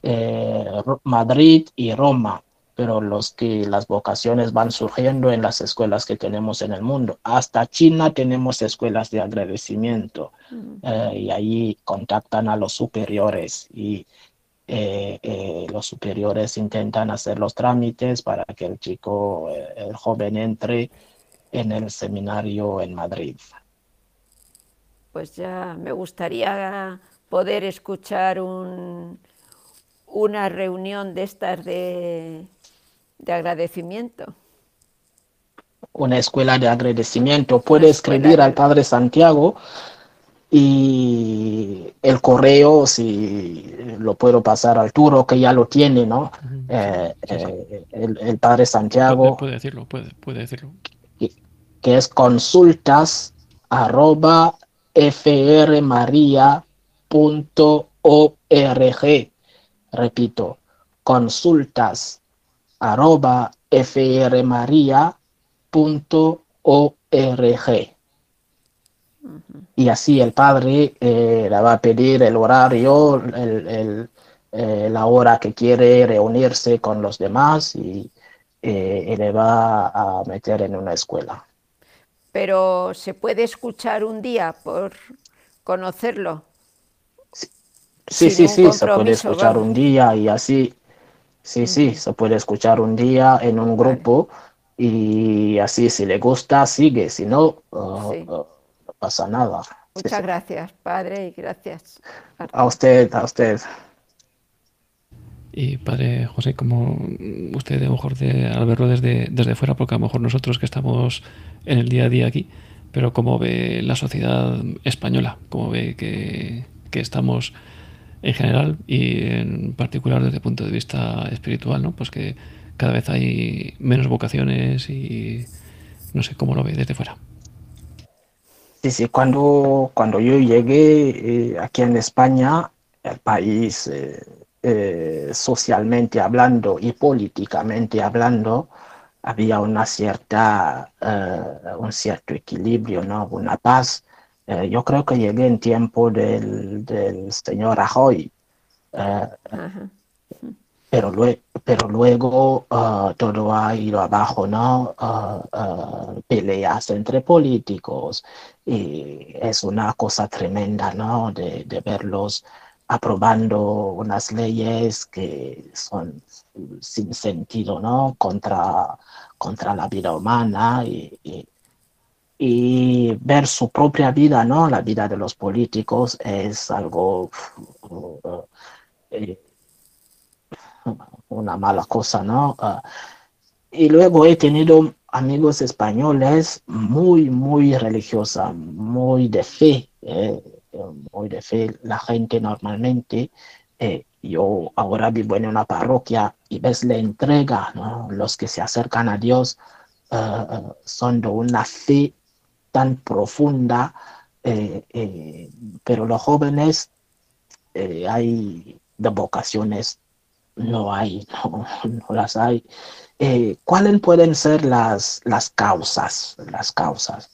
eh, Madrid y Roma, pero los que las vocaciones van surgiendo en las escuelas que tenemos en el mundo. Hasta China tenemos escuelas de agradecimiento eh, y ahí contactan a los superiores y eh, eh, los superiores intentan hacer los trámites para que el chico, el joven entre en el seminario en Madrid. Pues ya me gustaría poder escuchar un, una reunión de estas de, de agradecimiento. Una escuela de agradecimiento. Puede escribir al Padre Santiago y el correo, si lo puedo pasar al Arturo, que ya lo tiene, ¿no? Eh, eh, el, Padre Santiago. Puede, decirlo, puede, puede decirlo. Que, es consultas arroba frmaria.org. Repito, consultas arroba frmaria.org. Y así el padre eh, le va a pedir el horario, el, eh, la hora que quiere reunirse con los demás y, eh, le va a meter en una escuela. Pero se puede escuchar un día por conocerlo. Sí, sí, sí, se puede escuchar un día y así. Sí, sí, se puede escuchar un día en un grupo y así si le gusta sigue, si no, uh, uh, no pasa nada. Muchas gracias, padre, y gracias. A usted, a usted. Y padre José, como usted a lo mejor de, al verlo desde, desde fuera, porque a lo mejor nosotros que estamos en el día a día aquí, pero cómo ve la sociedad española, cómo ve que, que estamos en general y en particular desde el punto de vista espiritual, ¿no? Pues que cada vez hay menos vocaciones y no sé cómo lo ve desde fuera. Sí, sí, cuando, cuando yo llegué eh, aquí en España, el país eh, eh, socialmente hablando y políticamente hablando, había una cierta, un cierto equilibrio, ¿no? una paz. Eh, yo creo que llegué en tiempo del, del señor Rajoy. pero, luego, pero luego todo ha ido abajo, ¿no? peleas entre políticos y es una cosa tremenda, ¿no? De, de verlos aprobando unas leyes que son sin sentido, ¿no? Contra, contra la vida humana y, y, ver su propia vida, ¿no? La vida de los políticos es algo, eh, una mala cosa, ¿no? Ah, y luego he tenido amigos españoles muy, muy religiosa, muy de fe. Eh, muy de fe, la gente normalmente, eh, yo ahora vivo en una parroquia y ves la entrega, los que se acercan a Dios eh, son de una fe tan profunda, pero los jóvenes hay de vocaciones, no hay, no, las hay. ¿Cuáles pueden ser las, las causas? Las causas.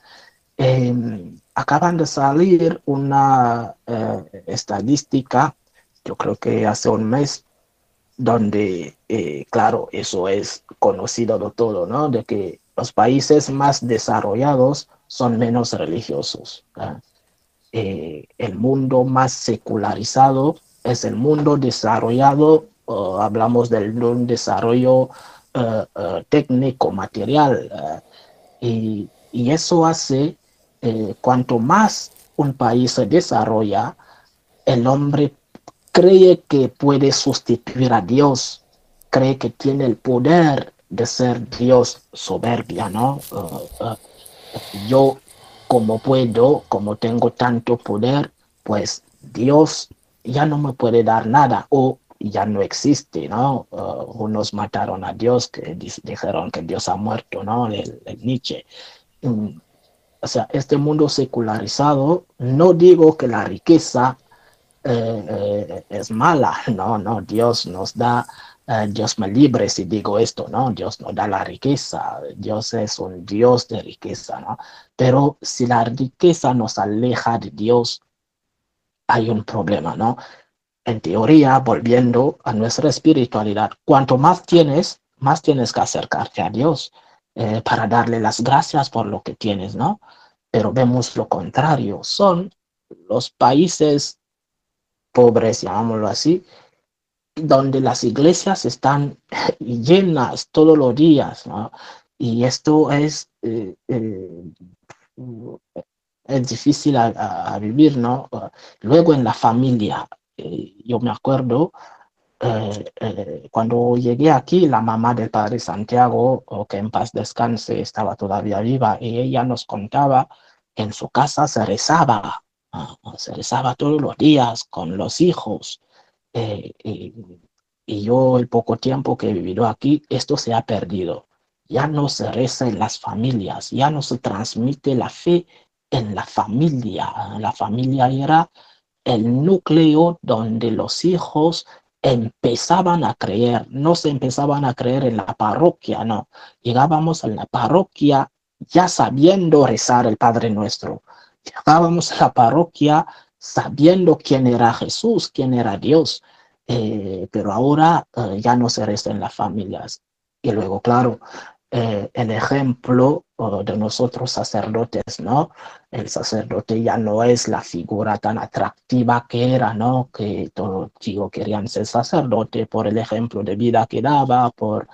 Em, acaban de salir una eh, estadística, yo creo que hace un mes, donde, eh, claro, eso es conocido de todo, ¿no? De que los países más desarrollados son menos religiosos. Eh, el mundo más secularizado es el mundo desarrollado, hablamos del un desarrollo técnico, material, y, y, eso hace eh, cuanto más un país se desarrolla, el hombre cree que puede sustituir a Dios, cree que tiene el poder de ser Dios soberbia, ¿no? Yo como puedo, como tengo tanto poder, pues Dios ya no me puede dar nada o ya no existe, ¿no? unos mataron a Dios, que dijeron que Dios ha muerto, ¿no? El, el Nietzsche. Mm, o sea, este mundo secularizado, no digo que la riqueza eh, eh, es mala, no, no, Dios nos da, eh, Dios me libre si digo esto, no, Dios nos da la riqueza, Dios es un Dios de riqueza, ¿no? Pero si la riqueza nos aleja de Dios, hay un problema, ¿no? En teoría, volviendo a nuestra espiritualidad, cuanto más tienes, más tienes que acercarte a Dios. Eh, para darle las gracias por lo que tienes, ¿no? Pero vemos lo contrario, son los países pobres, llamámoslo así, donde las iglesias están llenas todos los días. Y esto es, eh, eh, es difícil a, vivir, ¿no? Luego en la familia, yo me acuerdo eh, eh, cuando llegué aquí, la mamá del padre Santiago, o que en paz descanse, estaba todavía viva, y ella nos contaba que en su casa se rezaba, se rezaba todos los días con los hijos. Eh, y, y, yo, el poco tiempo que he vivido aquí, esto se ha perdido. Ya no se reza en las familias, ya no se transmite la fe en la familia. La familia era el núcleo donde los hijos empezaban a creer, no se empezaban a creer en la parroquia, no. Llegábamos a la parroquia ya sabiendo rezar el Padre Nuestro, llegábamos a la parroquia sabiendo quién era Jesús, quién era Dios, eh, pero ahora eh, ya no se resta en las familias. Y luego, claro, eh, el ejemplo de nosotros sacerdotes, ¿no? El sacerdote ya no es la figura tan atractiva que era, ¿no? Que todos chicos querían ser sacerdote por el ejemplo de vida que daba, por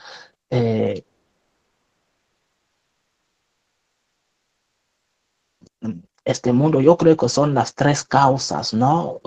este mundo. Yo creo que son las tres causas, ¿no?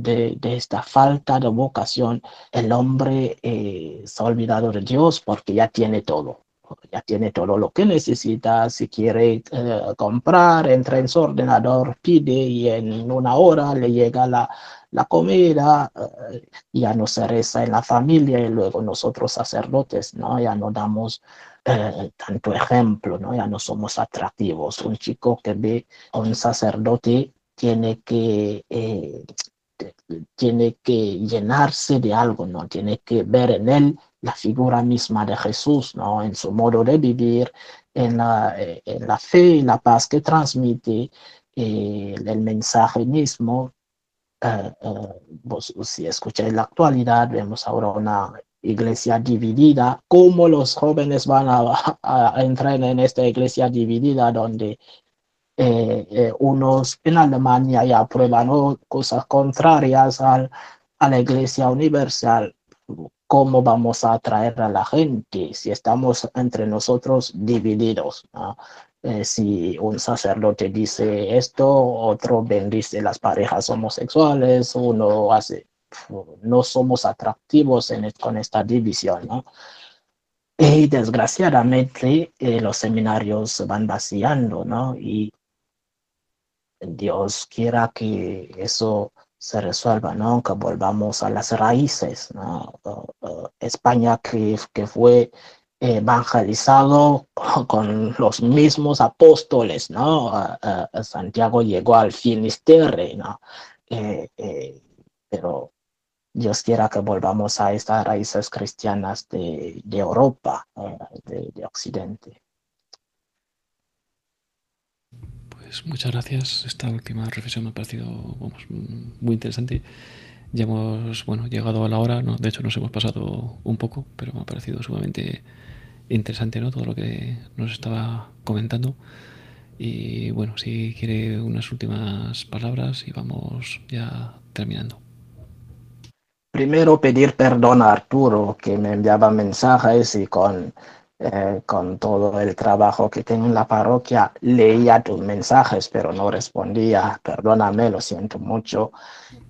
de, esta falta de vocación. El hombre eh, se ha olvidado de Dios porque ya tiene todo. Ya tiene todo lo que necesita. Si quiere eh, comprar, entra en su ordenador, pide y en una hora le llega la, la comida. Eh, ya no se reza en la familia y luego nosotros sacerdotes, ¿no? Ya no damos eh, tanto ejemplo, ¿no? Ya no somos atractivos. Un chico que ve a un sacerdote tiene que, tiene que llenarse de algo, ¿no? Tiene que ver en él la figura misma de Jesús, ¿no? En su modo de vivir, en la, eh, fe y la paz que transmite, el mensaje mismo. si escucháis la actualidad, vemos ahora una iglesia dividida, cómo los jóvenes van a, entrar en esta iglesia dividida donde eh, eh, unos en Alemania ya aprueban cosas contrarias al, a la iglesia universal. ¿Cómo vamos a atraer a la gente si estamos entre nosotros divididos? Eh, si un sacerdote dice esto, otro bendice las parejas homosexuales, uno hace no somos atractivos en, con esta división, ¿no? Y desgraciadamente eh, los seminarios se van vaciando, ¿no? Y Dios quiera que eso se resuelva, ¿no? Que volvamos a las raíces, ¿no? España que, fue evangelizado con los mismos apóstoles, ¿no? Santiago llegó al Finisterre, ¿no? Eh, eh, pero Dios quiera que volvamos a estas raíces cristianas de, Europa, eh, de, Occidente. Pues muchas gracias. Esta última reflexión me ha parecido muy interesante. Ya hemos bueno, llegado a la hora, ¿no? de hecho nos hemos pasado un poco, pero me ha parecido sumamente interesante ¿no? todo lo que nos estaba comentando. Y bueno, si quiere unas últimas palabras y vamos ya terminando. Primero pedir perdón a Arturo, que me enviaba mensajes y con, eh, con todo el trabajo que tengo en la parroquia leía tus mensajes, pero no respondía. Perdóname, lo siento mucho.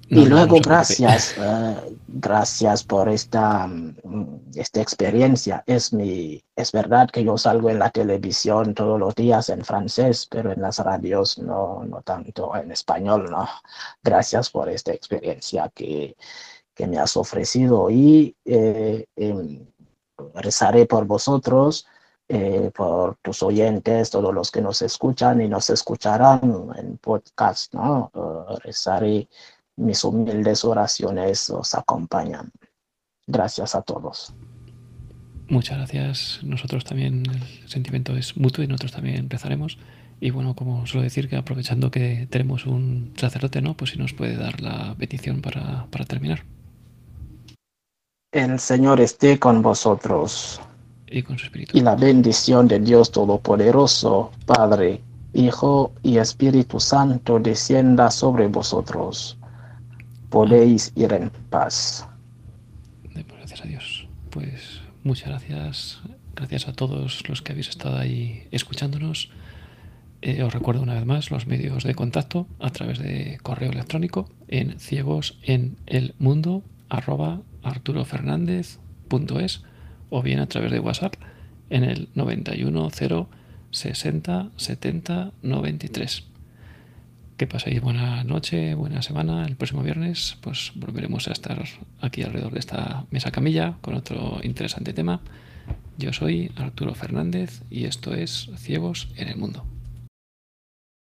y luego, gracias, eh, gracias por esta, mm, esta experiencia. Es, mi, es verdad que yo salgo en la televisión todos los días en francés, pero en las radios no, no tanto en español, ¿no? Gracias por esta experiencia que, que me has ofrecido y eh, rezaré por vosotros, eh, por tus oyentes, todos los que nos escuchan y nos escucharán en podcast, ¿no? Eh, rezaré mis humildes oraciones, os acompañan. Gracias a todos. Muchas gracias. Nosotros también, el sentimiento es mutuo y nosotros también rezaremos. Y bueno, como suelo decir, que aprovechando que tenemos un sacerdote, ¿no? Pues si nos puede dar la petición para, para terminar. El Señor esté con vosotros. Y con su espíritu. Y la bendición de Dios Todopoderoso, Padre, Hijo y Espíritu Santo descienda sobre vosotros. Podéis ir en paz. Gracias a Dios. Pues muchas gracias. Gracias a todos los que habéis estado ahí escuchándonos. Eh, os recuerdo una vez más los medios de contacto a través de correo electrónico en ciegos en el mundo arturofernández.es o bien a través de WhatsApp en el 910 60 70 93. Que paséis buena noche, buena semana. El próximo viernes pues volveremos a estar aquí alrededor de esta mesa camilla con otro interesante tema. Yo soy Arturo Fernández y esto es Ciegos en el Mundo.